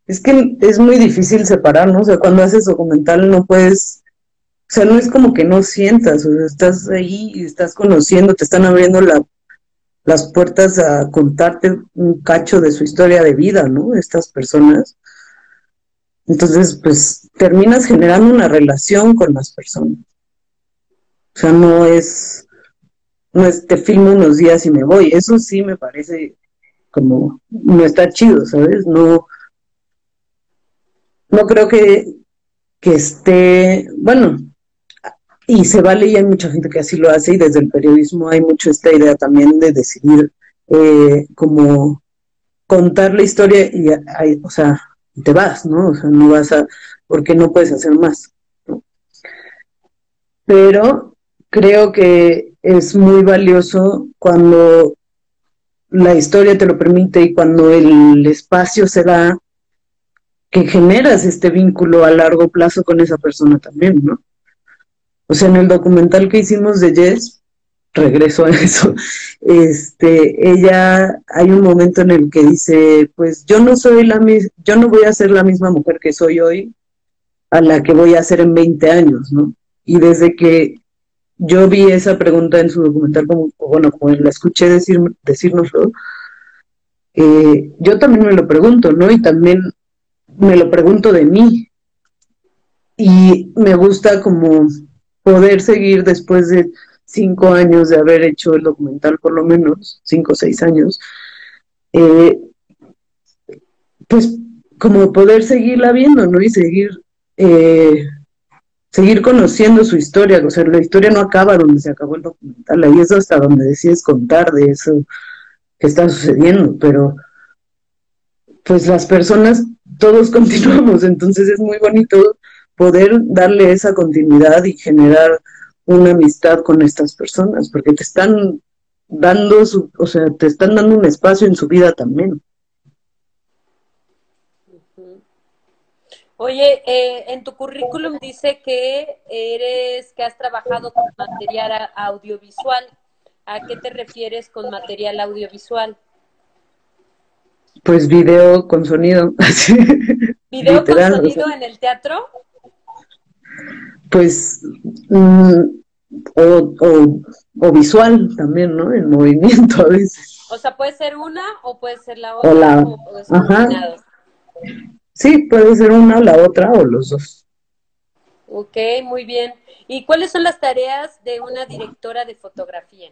es que es muy difícil separar, ¿no? O sea, cuando haces documental no puedes, o sea, no es como que no sientas, o sea, estás ahí y estás conociendo, te están abriendo la, las puertas a contarte un cacho de su historia de vida, ¿no? Estas personas. Entonces, pues terminas generando una relación con las personas. O sea, no es, no es te filmo unos días y me voy. Eso sí me parece como, no está chido, ¿sabes? No, no creo que, que esté, bueno, y se vale y hay mucha gente que así lo hace y desde el periodismo hay mucho esta idea también de decidir eh, como contar la historia y, hay, o sea, te vas, ¿no? O sea, no vas a, porque no puedes hacer más. Pero creo que es muy valioso cuando la historia te lo permite y cuando el espacio se da, que generas este vínculo a largo plazo con esa persona también, ¿no? O sea, en el documental que hicimos de Jess, regreso a eso, este, ella, hay un momento en el que dice, pues yo no soy la misma, yo no voy a ser la misma mujer que soy hoy a la que voy a ser en 20 años, ¿no? Y desde que yo vi esa pregunta en su documental, como, bueno, como la escuché decir, decírnoslo, eh, yo también me lo pregunto, ¿no? Y también me lo pregunto de mí. Y me gusta como poder seguir después de cinco años de haber hecho el documental, por lo menos, cinco o seis años, eh, pues como poder seguirla viendo, ¿no? Y seguir, eh, seguir conociendo su historia, o sea, la historia no acaba donde se acabó el documental, ahí es hasta donde decides contar de eso que está sucediendo, pero pues las personas, todos continuamos, entonces es muy bonito poder darle esa continuidad y generar una amistad con estas personas, porque te están dando, su, o sea, te están dando un espacio en su vida también. Oye, eh, en tu currículum dice que eres, que has trabajado con material audiovisual. ¿A qué te refieres con material audiovisual? Pues video con sonido. ¿Video con sonido en el teatro? Pues, mm, o, o, visual también, ¿no? En movimiento a veces. O sea, puede ser una o puede ser la otra. O, Ajá. Sí, puede ser una o la otra o los dos. Ok, muy bien. ¿Y cuáles son las tareas de una directora de fotografía?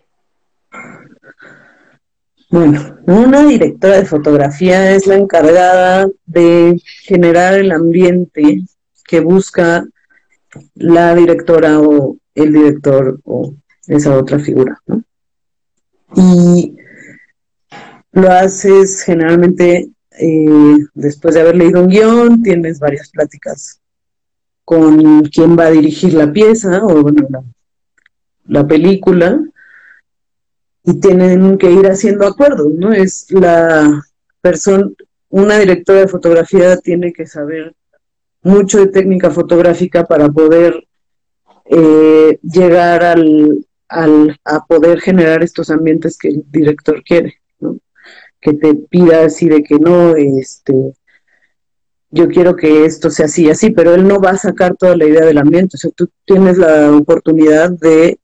Bueno, una directora de fotografía es la encargada de generar el ambiente que busca la directora o el director o esa otra figura. Y lo haces generalmente eh, después de haber leído un guion, tienes varias pláticas con quién va a dirigir la pieza o la, la película y tienen que ir haciendo acuerdos, ¿no? Es la persona, una directora de fotografía tiene que saber mucho de técnica fotográfica para poder eh, llegar al, al, a poder generar estos ambientes que el director quiere, ¿no? Que te pida así de que no, este, yo quiero que esto sea así, así, pero él no va a sacar toda la idea del ambiente, o sea, tú tienes la oportunidad de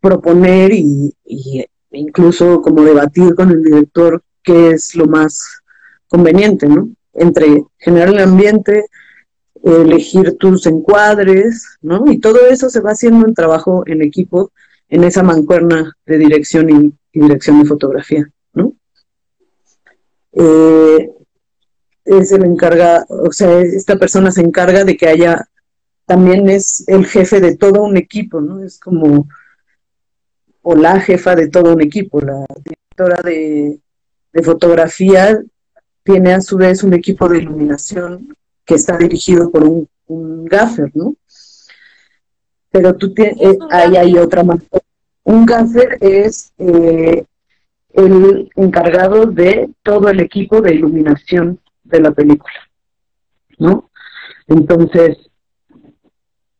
proponer y, y incluso como debatir con el director qué es lo más conveniente, ¿no? Entre generar el ambiente, elegir tus encuadres, ¿no? Y todo eso se va haciendo en trabajo en equipo en esa mancuerna de dirección y, dirección de fotografía, ¿no? Eh, es el encarga, o sea, esta persona se encarga de que haya, también es el jefe de todo un equipo, ¿no? Es como, o la jefa de todo un equipo, la directora de, de fotografía tiene a su vez un equipo de iluminación que está dirigido por un, un gaffer, ¿no? Pero tú tienes, eh, ahí hay otra más. Un gaffer es eh, el encargado de todo el equipo de iluminación de la película, ¿no? Entonces,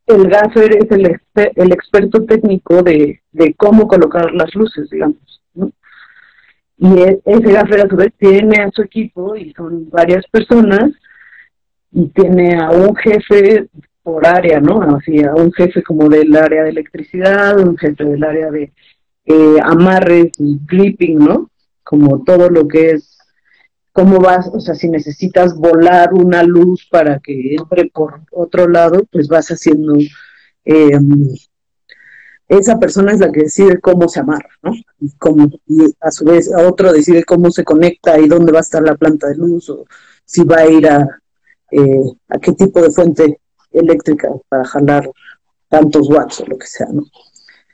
el gaffer es el, el experto técnico de, de, cómo colocar las luces, digamos, ¿no? Y e, ese gaffer a su vez tiene a su equipo y son varias personas y tiene a un jefe por área, ¿no? Así, a un jefe como del área de electricidad, un jefe del área de eh, amarres y clipping, ¿no? Como todo lo que es, cómo vas, o sea, si necesitas volar una luz para que entre por otro lado, pues vas haciendo, eh, esa persona es la que decide cómo se amarra, ¿no? Y, cómo, y a su vez a otro decide cómo se conecta y dónde va a estar la planta de luz o si va a ir a, eh, a qué tipo de fuente eléctrica para jalar tantos watts o lo que sea, ¿no?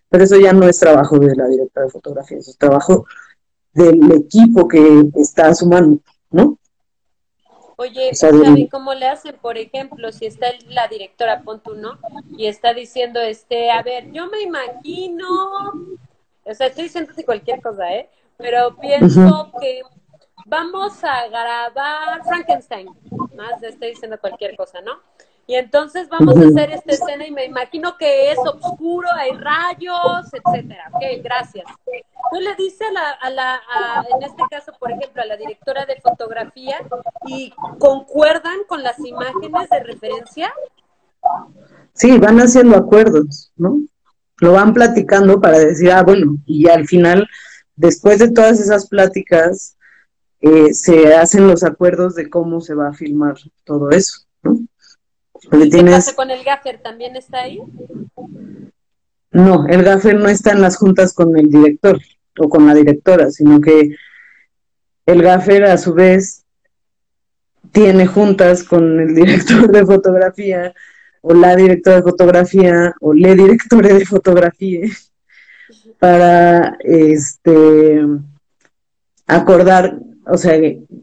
Pero eso ya no es trabajo de la directora de fotografía, eso es trabajo del equipo que está a su mano, ¿no? Oye, ¿saben cómo le hacen? Por ejemplo, si está la directora, pon ¿no? Y está diciendo, este, a ver, yo me imagino, o sea, estoy diciendo cualquier cosa, ¿eh? Pero pienso que vamos a grabar Frankenstein, más estoy diciendo cualquier cosa, ¿no? Y entonces vamos a hacer esta escena y me imagino que es oscuro, hay rayos, etcétera. Ok, gracias. Tú le dices a la, a la en este caso, por ejemplo, a la directora de fotografía y concuerdan con las imágenes de referencia. Sí, van haciendo acuerdos, ¿no? Lo van platicando para decir, ah, bueno, y al final, después de todas esas pláticas, eh, se hacen los acuerdos de cómo se va a filmar todo eso, ¿no? ¿Qué pasa con el gaffer? ¿También está ahí? No, el gaffer no está en las juntas con el director o con la directora, sino que el gaffer a su vez tiene juntas con el director de fotografía o la directora de fotografía o le directore de fotografía para este acordar, o sea,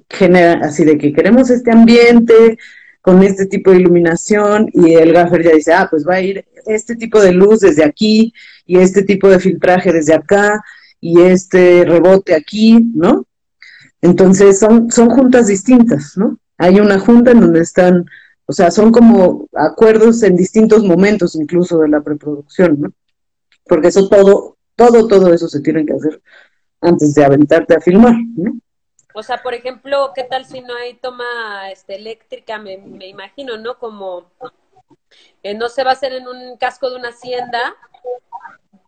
genera así de que queremos este ambiente, con este tipo de iluminación y el gaffer ya dice, ah, pues va a ir este tipo de luz desde aquí y este tipo de filtraje desde acá y este rebote aquí, ¿no? Entonces son, son juntas distintas, ¿no? Hay una junta en donde están, o sea, son como acuerdos en distintos momentos incluso de la preproducción, ¿no? Porque eso todo, todo, todo eso se tiene que hacer antes de aventarte a filmar, ¿no? O sea, por ejemplo, ¿qué tal si no hay toma este, eléctrica? Me, me imagino, ¿no? Como eh, no se va a hacer en un casco de una hacienda.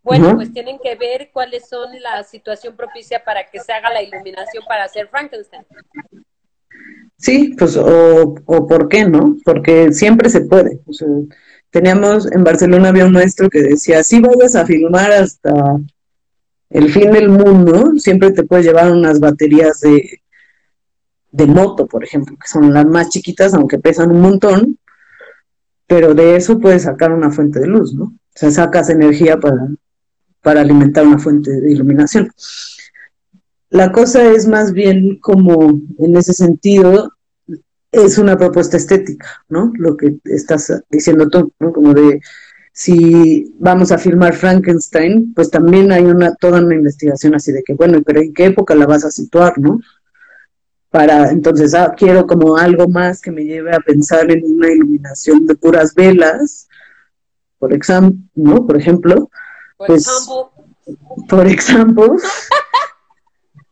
Bueno, pues tienen que ver cuáles son la situación propicia para que se haga la iluminación para hacer Frankenstein. Sí, pues, o, o por qué no, porque siempre se puede. O sea, teníamos en Barcelona había un maestro que decía, si vayas a filmar hasta el fin del mundo, siempre te puedes llevar unas baterías de, de moto, por ejemplo, que son las más chiquitas, aunque pesan un montón, pero de eso puedes sacar una fuente de luz, ¿no? O sea, sacas energía para, para alimentar una fuente de iluminación. La cosa es más bien como, en ese sentido, es una propuesta estética, ¿no? Lo que estás diciendo tú, ¿no? Como de si vamos a filmar Frankenstein, pues también hay una toda una investigación así de que, bueno, pero ¿en qué época la vas a situar, no? Para, entonces, ah, quiero como algo más que me lleve a pensar en una iluminación de puras velas, por ejemplo, ¿no? Por ejemplo, por pues, por ejemplo,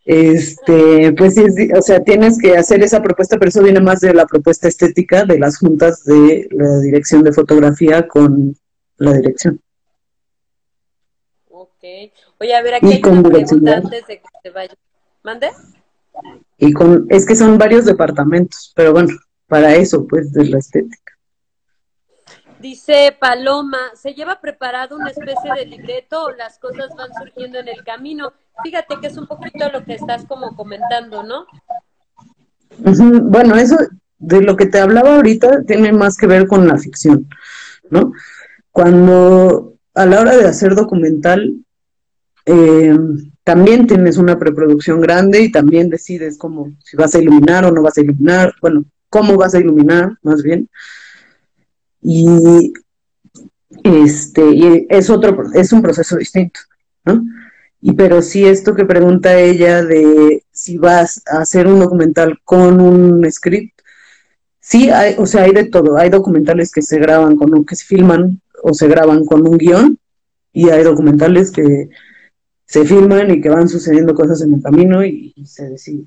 este, pues sí, o sea, tienes que hacer esa propuesta, pero eso viene más de la propuesta estética de las juntas de la dirección de fotografía con la dirección. Ok. Oye, a ver, aquí hay una pregunta antes de que se vaya. ¿Mande? Y con, es que son varios departamentos, pero bueno, para eso, pues, de la estética. Dice Paloma, ¿se lleva preparado una especie de libreto o las cosas van surgiendo en el camino? Fíjate que es un poquito lo que estás como comentando, ¿no? Bueno, eso de lo que te hablaba ahorita tiene más que ver con la ficción, ¿no? Cuando a la hora de hacer documental, eh, también tienes una preproducción grande y también decides cómo, si vas a iluminar o no vas a iluminar, bueno, cómo vas a iluminar, más bien. Y este, y es otro, es un proceso distinto, ¿no? Y pero sí esto que pregunta ella de si vas a hacer un documental con un script, sí hay, o sea, hay de todo, hay documentales que se graban con un, que se filman o se graban con un guion, y hay documentales que se filman y que van sucediendo cosas en el camino y, se decide.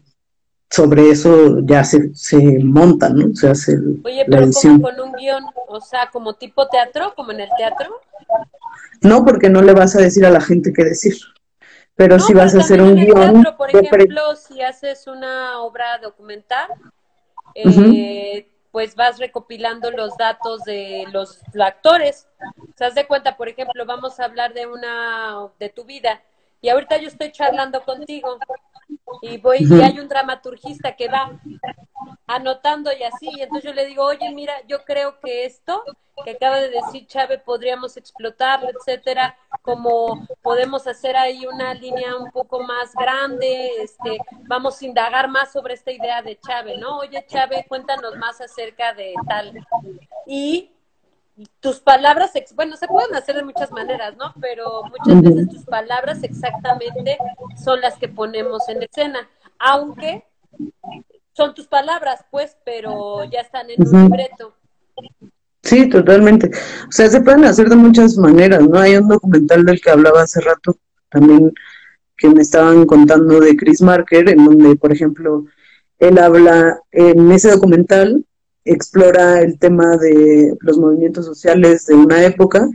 Sobre eso ya se, se monta, ¿no? Se hace Oye, pero como con un guion, o sea, como tipo teatro, como en el teatro. No, porque no le vas a decir a la gente qué decir. Pero si vas a hacer un guion. por ejemplo, si haces una obra documental, eh, pues vas recopilando los datos de los actores. ¿Se das de cuenta, por ejemplo, vamos a hablar de una de tu vida y ahorita yo estoy charlando contigo y voy y hay un dramaturgista que va anotando y así, y entonces yo le digo, oye, mira, yo creo que esto que acaba de decir Chávez podríamos explotarlo, etcétera, como podemos hacer ahí una línea un poco más grande, este, vamos a indagar más sobre esta idea de Chávez, ¿no? Oye, Chávez, cuéntanos más acerca de tal. Y tus palabras, bueno, se pueden hacer de muchas maneras, ¿no? Pero muchas veces tus palabras exactamente son las que ponemos en escena, aunque son tus palabras, pues, pero ya están en un libreto. Sí, totalmente. O sea, se pueden hacer de muchas maneras, ¿no? Hay un documental del que hablaba hace rato también que me estaban contando de Chris Marker, en donde, por ejemplo, él habla en ese documental explora el tema de los movimientos sociales de una época.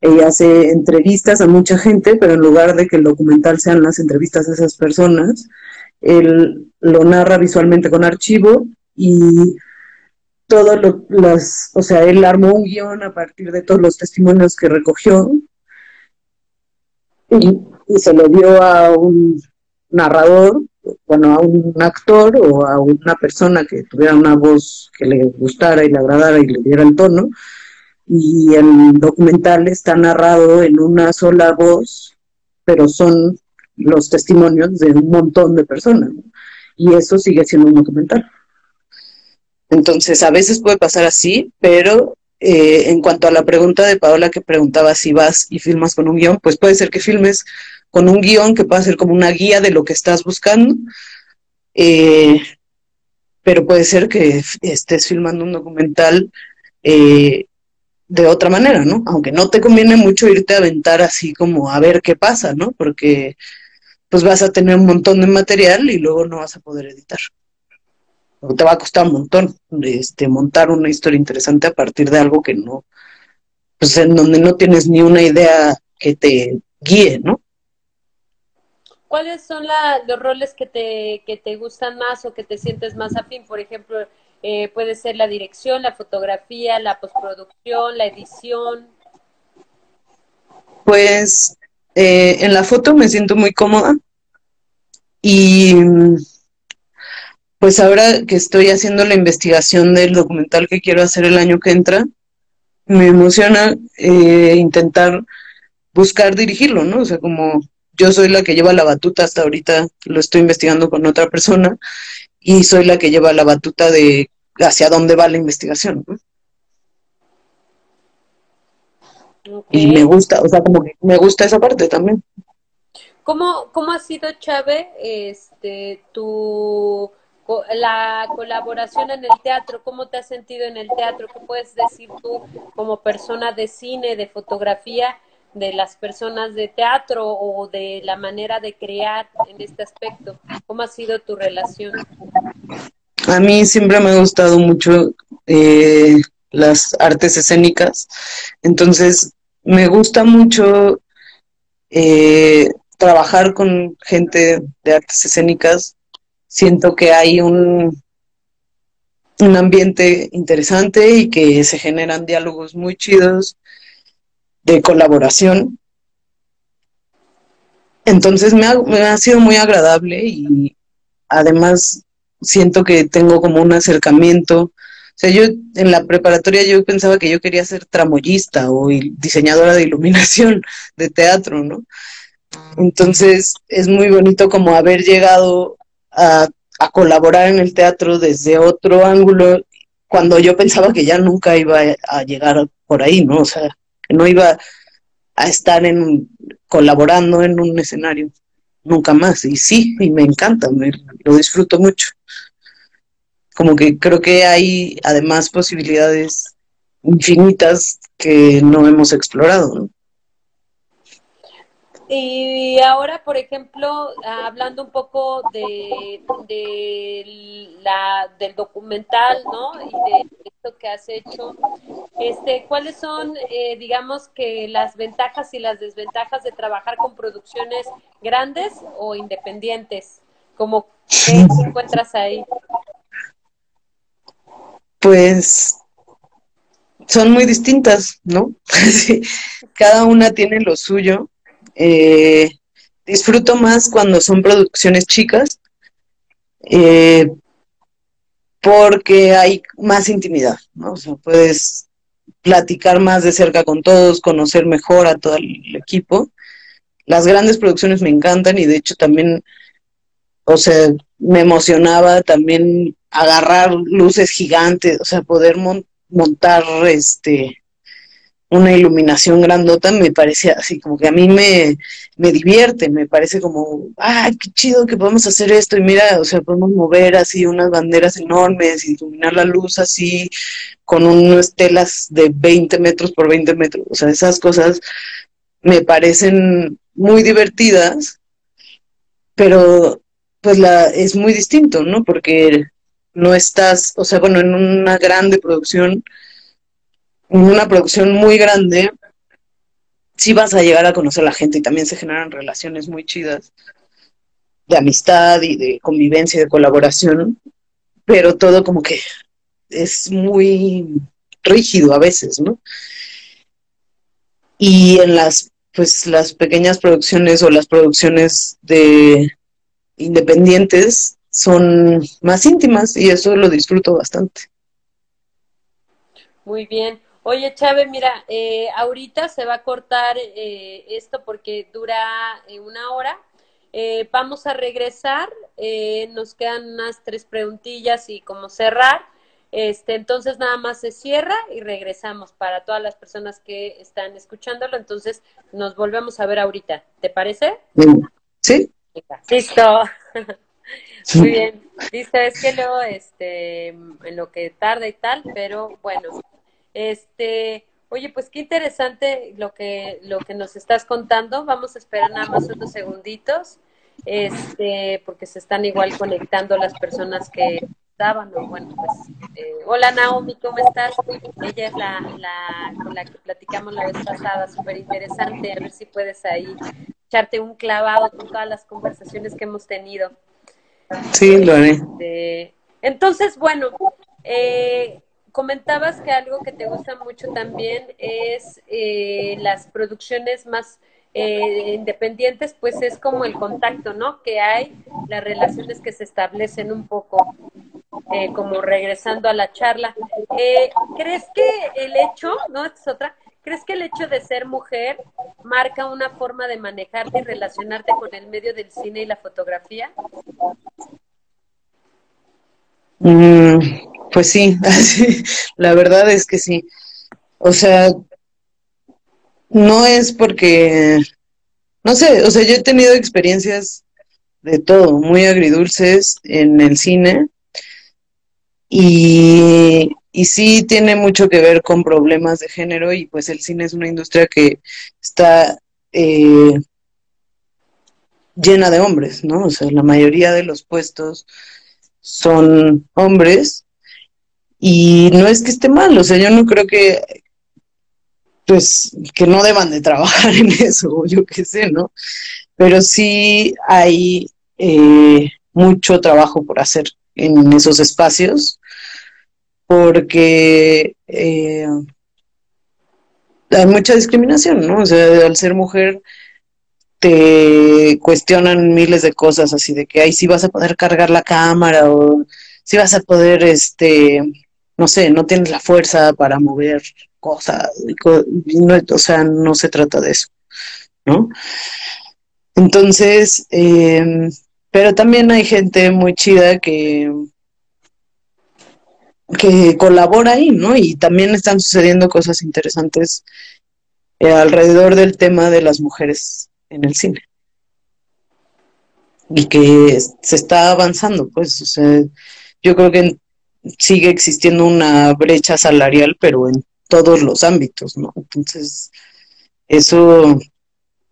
Ella hace entrevistas a mucha gente, pero en lugar de que el documental sean las entrevistas de esas personas, él lo narra visualmente con archivo y todo lo, las, o sea, él armó un guion a partir de todos los testimonios que recogió y, y se lo dio a un narrador bueno, a un actor o a una persona que tuviera una voz que le gustara y le agradara y le diera el tono. Y el documental está narrado en una sola voz, pero son los testimonios de un montón de personas. Y eso sigue siendo un documental. Entonces, a veces puede pasar así, pero eh, en cuanto a la pregunta de Paola que preguntaba si vas y filmas con un guion, pues puede ser que filmes con un guion que pueda ser como una guía de lo que estás buscando, eh, pero puede ser que estés filmando un documental eh, de otra manera, ¿no? Aunque no te conviene mucho irte a aventar así como a ver qué pasa, ¿no? Porque pues vas a tener un montón de material y luego no vas a poder editar. Te va a costar un montón este, montar una historia interesante a partir de algo que no, pues en donde no tienes ni una idea que te guíe, ¿no? ¿cuáles son los roles que te, que te gustan más o que te sientes más afín? Por ejemplo, eh, puede ser la dirección, la fotografía, la postproducción, la edición. Pues eh, en la foto me siento muy cómoda y pues ahora que estoy haciendo la investigación del documental que quiero hacer el año que entra, me emociona eh, intentar buscar dirigirlo, ¿no? O sea, como yo soy la que lleva la batuta hasta ahorita, lo estoy investigando con otra persona, y soy la que lleva la batuta de hacia dónde va la investigación. Y me gusta, o sea, como que me gusta esa parte también. ¿Cómo, cómo ha sido, Chávez, este, tu, la colaboración en el teatro? ¿Cómo te has sentido en el teatro? ¿Qué puedes decir tú como persona de cine, de fotografía? de las personas de teatro o de la manera de crear en este aspecto? ¿Cómo ha sido tu relación? A mí siempre me ha gustado mucho eh, las artes escénicas, entonces me gusta mucho eh, trabajar con gente de artes escénicas. Siento que hay un, un ambiente interesante y que se generan diálogos muy chidos de colaboración. Entonces me ha, me ha sido muy agradable y además siento que tengo como un acercamiento. O sea, yo en la preparatoria yo pensaba que yo quería ser tramoyista o diseñadora de iluminación de teatro, ¿no? Entonces es muy bonito como haber llegado a, colaborar en el teatro desde otro ángulo cuando yo pensaba que ya nunca iba a llegar por ahí, ¿no? O sea, que no iba a estar en colaborando en un escenario nunca más. Y sí, y me encanta, me, lo disfruto mucho. Como que creo que hay además posibilidades infinitas que no hemos explorado. ¿no? Y ahora, por ejemplo, hablando un poco de, la, del documental, ¿no? Y de esto que has hecho, este, ¿cuáles son, eh, digamos, que las ventajas y las desventajas de trabajar con producciones grandes o independientes? ¿Cómo qué encuentras ahí? Pues son muy distintas, ¿no? Cada una tiene lo suyo eh, disfruto más cuando son producciones chicas eh, porque hay más intimidad, ¿no? O sea, puedes platicar más de cerca con todos, conocer mejor a todo el equipo. Las grandes producciones me encantan y de hecho también, o sea, me emocionaba también agarrar luces gigantes, o sea, poder montar este una iluminación grandota me parecía así, como que a mí me, me divierte, me parece como, ay, qué chido que podemos hacer esto, y mira, o sea, podemos mover así unas banderas enormes iluminar la luz así, con unas telas de 20 metros por 20 metros, o sea, esas cosas me parecen muy divertidas, pero pues la, es muy distinto, ¿no? Porque no estás, o sea, bueno, en una grande producción, una producción muy grande, sí vas a llegar a conocer a la gente y también se generan relaciones muy chidas de amistad y de convivencia y de colaboración, pero todo como que es muy rígido a veces, ¿no? Y en las pues las pequeñas producciones o las producciones de independientes son más íntimas y eso lo disfruto bastante. Muy bien. Oye, Chávez, mira, eh, ahorita se va a cortar eh, esto porque dura eh, una hora. vamos a regresar, nos quedan unas tres preguntillas y como cerrar. Este, entonces nada más se cierra y regresamos para todas las personas que están escuchándolo. Entonces nos volvemos a ver ahorita. ¿Te parece? Sí. Listo. Muy bien. Listo, es que luego, este, en lo que tarda y tal, pero bueno, este, oye, pues qué interesante lo que, lo que nos estás contando. Vamos a esperar nada más unos segunditos, este, porque se están igual conectando las personas que estaban, bueno, pues, eh, hola Naomi, ¿cómo estás? Ella es la, la con la que platicamos la vez pasada, súper interesante, a ver si puedes ahí echarte un clavado con todas las conversaciones que hemos tenido. Sí, lo haré. Este, entonces, bueno, eh, comentabas que algo que te gusta mucho también es eh, las producciones más eh, independientes, pues es como el contacto, ¿no? Que hay, las relaciones que se establecen un poco, eh, como regresando a la charla. ¿Crees que el hecho, no, es otra, ¿crees que el hecho de ser mujer marca una forma de manejarte y relacionarte con el medio del cine y la fotografía? Mm, pues sí, la verdad es que sí. O sea, no es porque, no sé, o sea, yo he tenido experiencias de todo, muy agridulces en el cine y, y sí tiene mucho que ver con problemas de género y pues el cine es una industria que está eh, llena de hombres, ¿no? O sea, la mayoría de los puestos son hombres y no es que esté mal, o sea, yo no creo que pues que no deban de trabajar en eso, yo qué sé, ¿no? Pero sí hay eh, mucho trabajo por hacer en esos espacios, porque eh, hay mucha discriminación, ¿no? O sea, al ser mujer te cuestionan miles de cosas, así de que ahí sí vas a poder cargar la cámara o si vas a poder, este, no sé, no tienes la fuerza para mover cosas, o sea, no se trata de eso, ¿no? Entonces, em, pero también hay gente muy chida que, que colabora ahí, ¿no? Y también están sucediendo cosas interesantes eh, alrededor del tema de las mujeres en el cine. Y que se está avanzando, pues, o sea, yo creo que sigue existiendo una brecha salarial, pero en todos los ámbitos, ¿no? Entonces, eso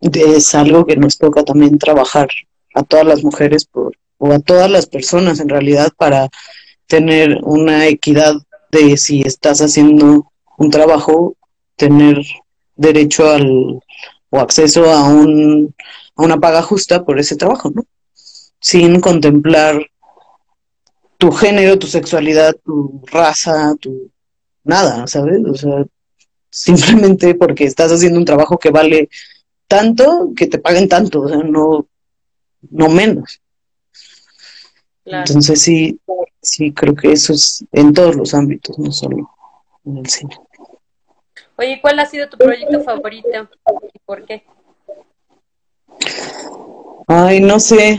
es algo que nos toca también trabajar a todas las mujeres por, o a todas las personas en realidad para tener una equidad de si estás haciendo un trabajo, tener derecho al o acceso a un a una paga justa por ese trabajo, ¿no? Sin contemplar tu género, tu sexualidad, tu raza, tu nada, ¿sabes? O sea, simplemente porque estás haciendo un trabajo que vale tanto, que te paguen tanto, o sea, no, no menos. Entonces sí, sí, creo que eso es en todos los ámbitos, no solo en el cine. Oye, ¿cuál ha sido tu proyecto favorito y por qué? Ay, no sé.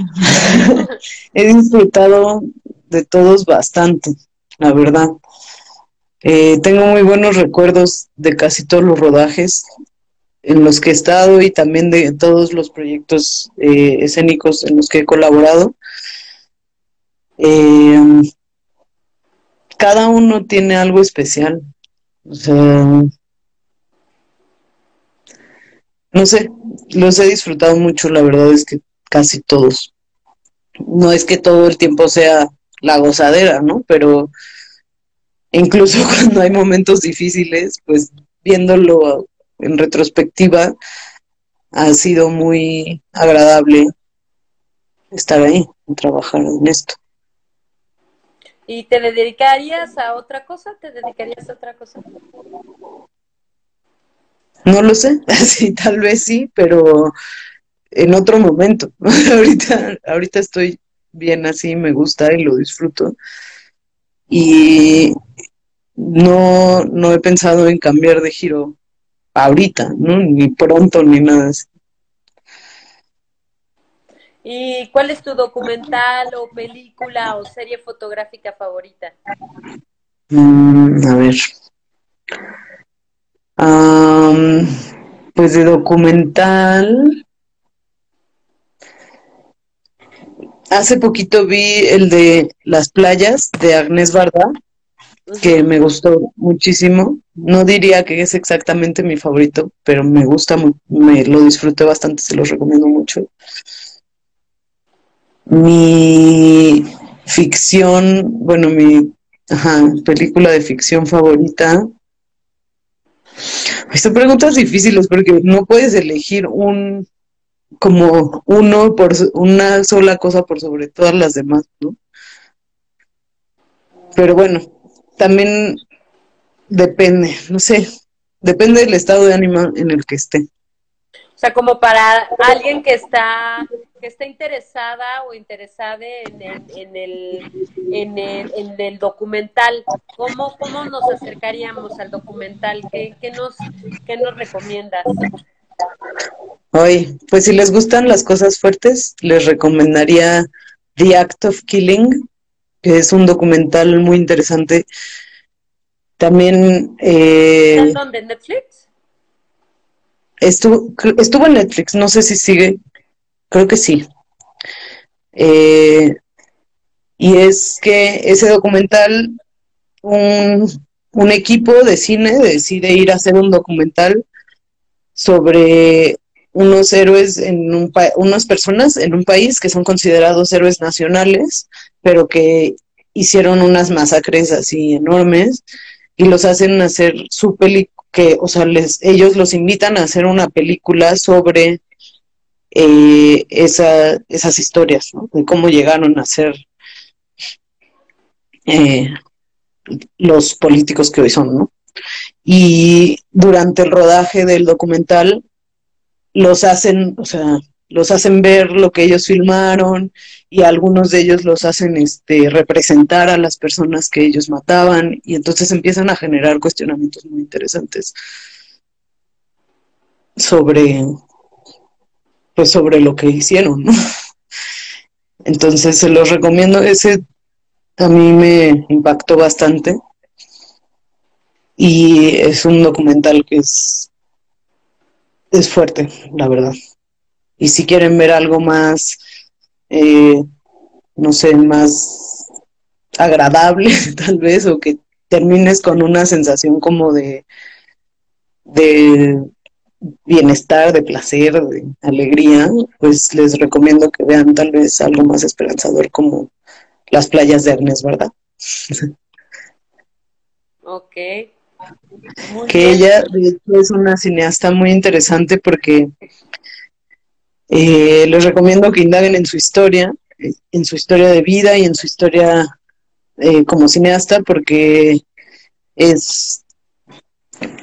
He disfrutado de todos bastante, la verdad. Eh, tengo muy buenos recuerdos de casi todos los rodajes en los que he estado y también de todos los proyectos eh, escénicos en los que he colaborado. Eh, cada uno tiene algo especial. No sé, los he disfrutado mucho, la verdad es que casi todos. No es que todo el tiempo sea la gozadera, ¿no? Pero incluso cuando hay momentos difíciles, pues viéndolo en retrospectiva, ha sido muy agradable estar ahí, trabajar en esto. ¿Y te dedicarías a otra cosa? ¿Te dedicarías a otra cosa? No lo sé, sí, tal vez sí, pero en otro momento. ahorita, ahorita estoy bien así, me gusta y lo disfruto. Y no, no he pensado en cambiar de giro ahorita, ¿no? Ni pronto ni nada así. ¿Y cuál es tu documental o película o serie fotográfica favorita? Mm, a ver. pues de documental. Hace poquito vi el de Las playas de Agnés Varda, que me gustó muchísimo. No diría que es exactamente mi favorito, pero me gusta, me lo disfruté bastante, se los recomiendo mucho. Mi ficción, bueno, mi película de ficción favorita. Son preguntas difíciles porque no puedes elegir un como uno por una sola cosa por sobre todas las demás, ¿no? Pero bueno, también depende, no sé, depende del estado de ánimo en el que esté. O sea, como para alguien que está que está interesada o interesada en el, en el, en el, en el documental, ¿cómo, ¿cómo nos acercaríamos al documental? ¿Qué, qué nos, qué nos recomiendas? Hoy, pues si les gustan las cosas fuertes, les recomendaría The Act of Killing, que es un documental muy interesante. También... Eh, ¿En dónde? ¿Netflix? Estuvo, estuvo en Netflix, no sé si sigue, creo que sí. Eh, y es que ese documental, un, un equipo de cine decide ir a hacer un documental sobre unos héroes en un unas personas en un país que son considerados héroes nacionales, pero que hicieron unas masacres así enormes y los hacen hacer su película que, o sea, les, ellos los invitan a hacer una película sobre eh, esa, esas historias, ¿no? De cómo llegaron a ser eh, los políticos que hoy son, ¿no? Y durante el rodaje del documental los hacen, o sea, los hacen ver lo que ellos filmaron y algunos de ellos los hacen este, representar a las personas que ellos mataban y entonces empiezan a generar cuestionamientos muy interesantes sobre pues sobre lo que hicieron. Entonces se los recomiendo, ese a mí me impactó bastante y es un documental que es, es fuerte, la verdad. Y si quieren ver algo más, eh, no sé, más agradable tal vez, o que termines con una sensación como de, de bienestar, de placer, de alegría, pues les recomiendo que vean tal vez algo más esperanzador como las playas de Ernest, ¿verdad? Ok. Que ella, de hecho, es una cineasta muy interesante porque eh, les recomiendo que indaguen en su historia, en su historia de vida y en su historia eh, como cineasta, porque es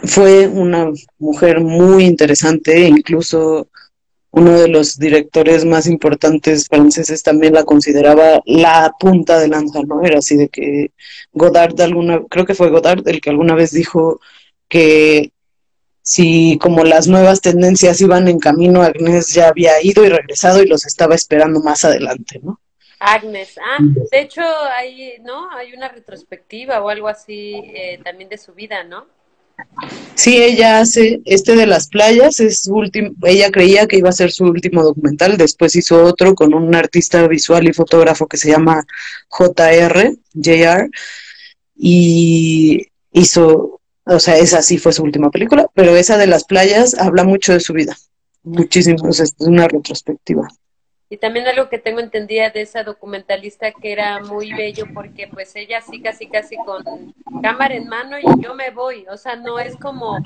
fue una mujer muy interesante, incluso uno de los directores más importantes franceses también la consideraba la punta de lanza, ¿no? Era así de que Godard alguna, creo que fue Godard el que alguna vez dijo que si como las nuevas tendencias iban en camino, Agnes ya había ido y regresado y los estaba esperando más adelante, ¿no? Agnes, ah, de hecho hay, ¿no? Hay una retrospectiva o algo así eh, también de su vida, ¿no? Sí, ella hace este de las playas, es último, ella creía que iba a ser su último documental, después hizo otro con un artista visual y fotógrafo que se llama JR, JR, y hizo, o sea, esa sí fue su última película, pero esa de las playas habla mucho de su vida, muchísimo, es una retrospectiva. Y también algo que tengo entendida de esa documentalista que era muy bello porque pues ella sí casi casi con cámara en mano y yo me voy, o sea, no es como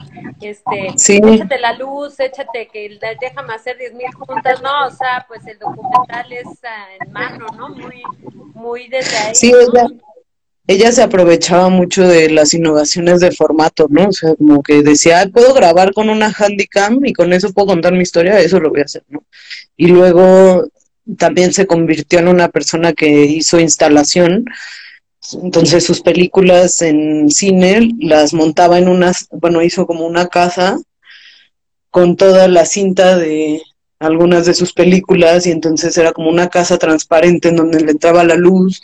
este, échate la luz, échate que déjame hacer diez mil juntas, no, o sea, pues el documental es ah, en mano, ¿no? Muy, muy desde ahí. Sí, ella, ella se aprovechaba mucho de las innovaciones de formato, ¿no? O sea, como que decía, puedo grabar con una handycam y con eso puedo contar mi historia, eso lo voy a hacer, ¿no? Y luego también se convirtió en una persona que hizo instalación. Entonces sus películas en cine las montaba en unas, bueno, hizo como una casa con toda la cinta de algunas de sus películas y entonces era como una casa transparente en donde le entraba la luz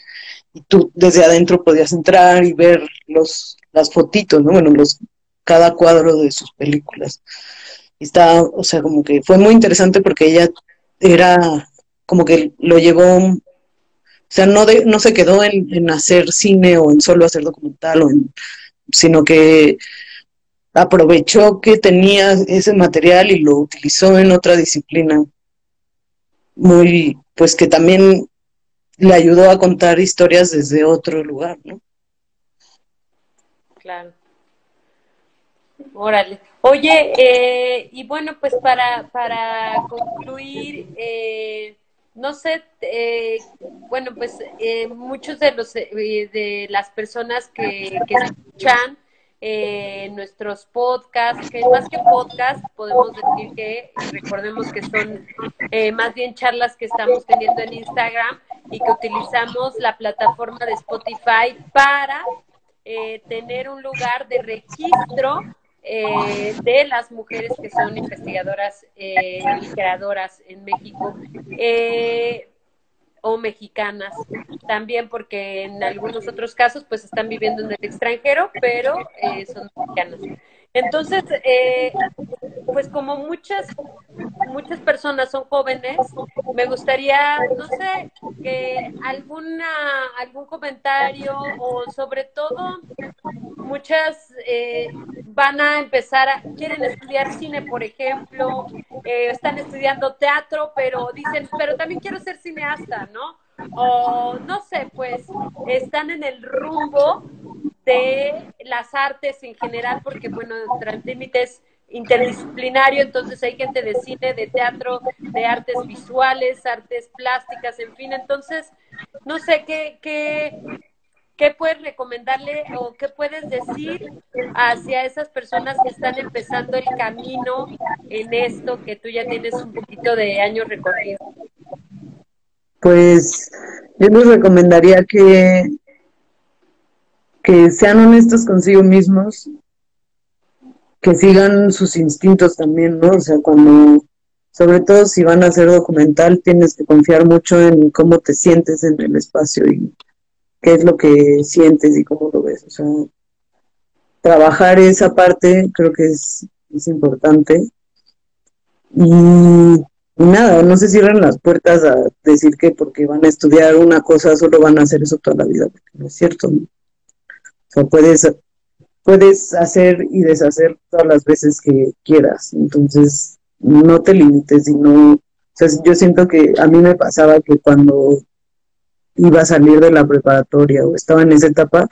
y tú desde adentro podías entrar y ver los las fotitos, ¿no? Bueno, los cada cuadro de sus películas. Y está, o sea, como que fue muy interesante porque ella era como que lo llevó, o sea, no, de, no se quedó en, hacer cine o en solo hacer documental, o en, sino que aprovechó que tenía ese material y lo utilizó en otra disciplina. Muy, pues que también le ayudó a contar historias desde otro lugar, ¿no? Claro. Órale. Oye, eh, y bueno, pues para, para concluir, eh, no sé, eh, bueno, pues eh, muchos de los eh, de las personas que, que escuchan nuestros podcasts, que más que podcast, podemos decir que recordemos que son más bien charlas que estamos teniendo en Instagram y que utilizamos la plataforma de Spotify para tener un lugar de registro eh, de las mujeres que son investigadoras eh, y creadoras en México eh, o mexicanas también porque en algunos otros casos pues están viviendo en el extranjero pero son mexicanas entonces pues como muchas muchas personas son jóvenes me gustaría no sé que alguna algún comentario o sobre todo muchas eh, van a empezar, a, quieren estudiar cine, por ejemplo, eh, están estudiando teatro, pero dicen, pero también quiero ser cineasta, ¿no? O no sé, pues están en el rumbo de las artes en general, porque bueno, límite es interdisciplinario, entonces hay gente de cine, de teatro, de artes visuales, artes plásticas, en fin, entonces, no sé qué, qué, ¿Qué puedes recomendarle o qué puedes decir hacia esas personas que están empezando el camino en esto, que tú ya tienes un poquito de años recorrido? Pues yo les recomendaría que, que sean honestos consigo mismos, que sigan sus instintos también, ¿no? O sea, cuando sobre todo si van a hacer documental, tienes que confiar mucho en cómo te sientes en el espacio y qué es lo que sientes y cómo lo ves. O sea, trabajar esa parte creo que es, es importante. Y, nada, no se cierran las puertas a decir que porque van a estudiar una cosa solo van a hacer eso toda la vida, porque no es cierto. O sea, puedes, puedes hacer y deshacer todas las veces que quieras. Entonces, no te limites y no... O sea, yo siento que a mí me pasaba que cuando iba a salir de la preparatoria o estaba en esa etapa,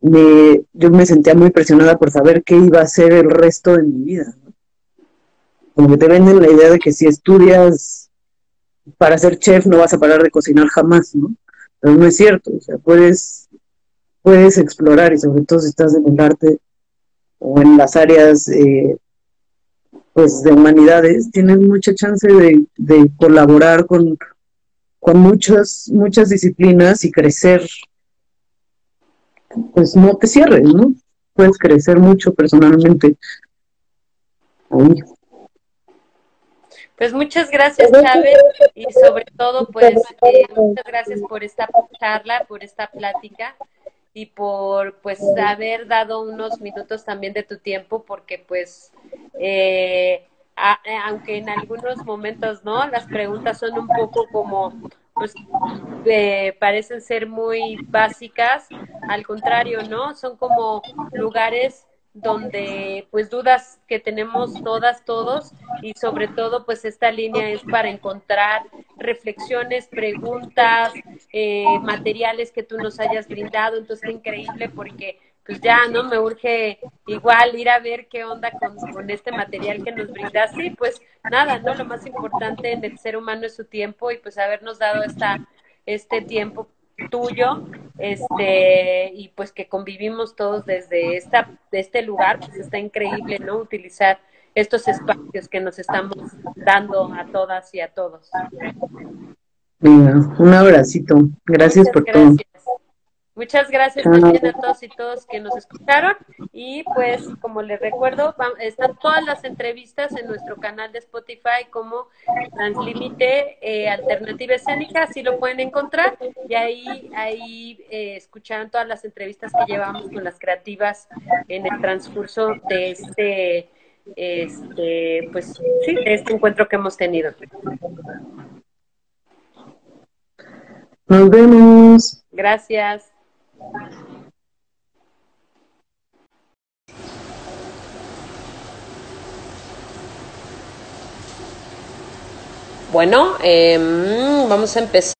me, yo me sentía muy presionada por saber qué iba a ser el resto de mi vida. Como que te venden la idea de que si estudias para ser chef no vas a parar de cocinar jamás, ¿no? Pero no es cierto, o sea, puedes, puedes explorar y sobre todo si estás en el arte o en las áreas eh, pues de humanidades, tienes mucha chance de, de colaborar con, con muchas, muchas disciplinas y crecer, pues no te cierres, ¿no? Puedes crecer mucho personalmente. Pues muchas gracias, Chávez, y sobre todo, pues eh, muchas gracias por esta charla, por esta plática y por pues haber dado unos minutos también de tu tiempo, porque pues eh, eh, aunque en algunos momentos, ¿no? Las preguntas son un poco como, pues, eh, parecen ser muy básicas, al contrario, ¿no? Son como lugares donde pues dudas que tenemos todas, todos, y sobre todo pues esta línea es para encontrar reflexiones, preguntas, eh, materiales que tú nos hayas brindado, entonces qué increíble porque pues ya, ¿no? Me urge igual ir a ver qué onda con, con este material que nos brindaste y pues nada, ¿no? Lo más importante en el ser humano es su tiempo y pues habernos dado esta, este tiempo tuyo, este, y pues que convivimos todos desde esta, de este lugar, pues está increíble, ¿no? Utilizar estos espacios que nos estamos dando a todas y a todos. un abracito. Gracias por todo. Muchas gracias también a todos y todos que nos escucharon. Y pues, como les recuerdo, están todas las entrevistas en nuestro canal de Spotify como Translímite eh, Alternativa Escénica, así lo pueden encontrar. Y ahí, ahí eh, todas las entrevistas que llevamos con las creativas en el transcurso de este, este, pues sí, de este encuentro que hemos tenido. Nos vemos. Gracias. Bueno, eh, vamos a empezar.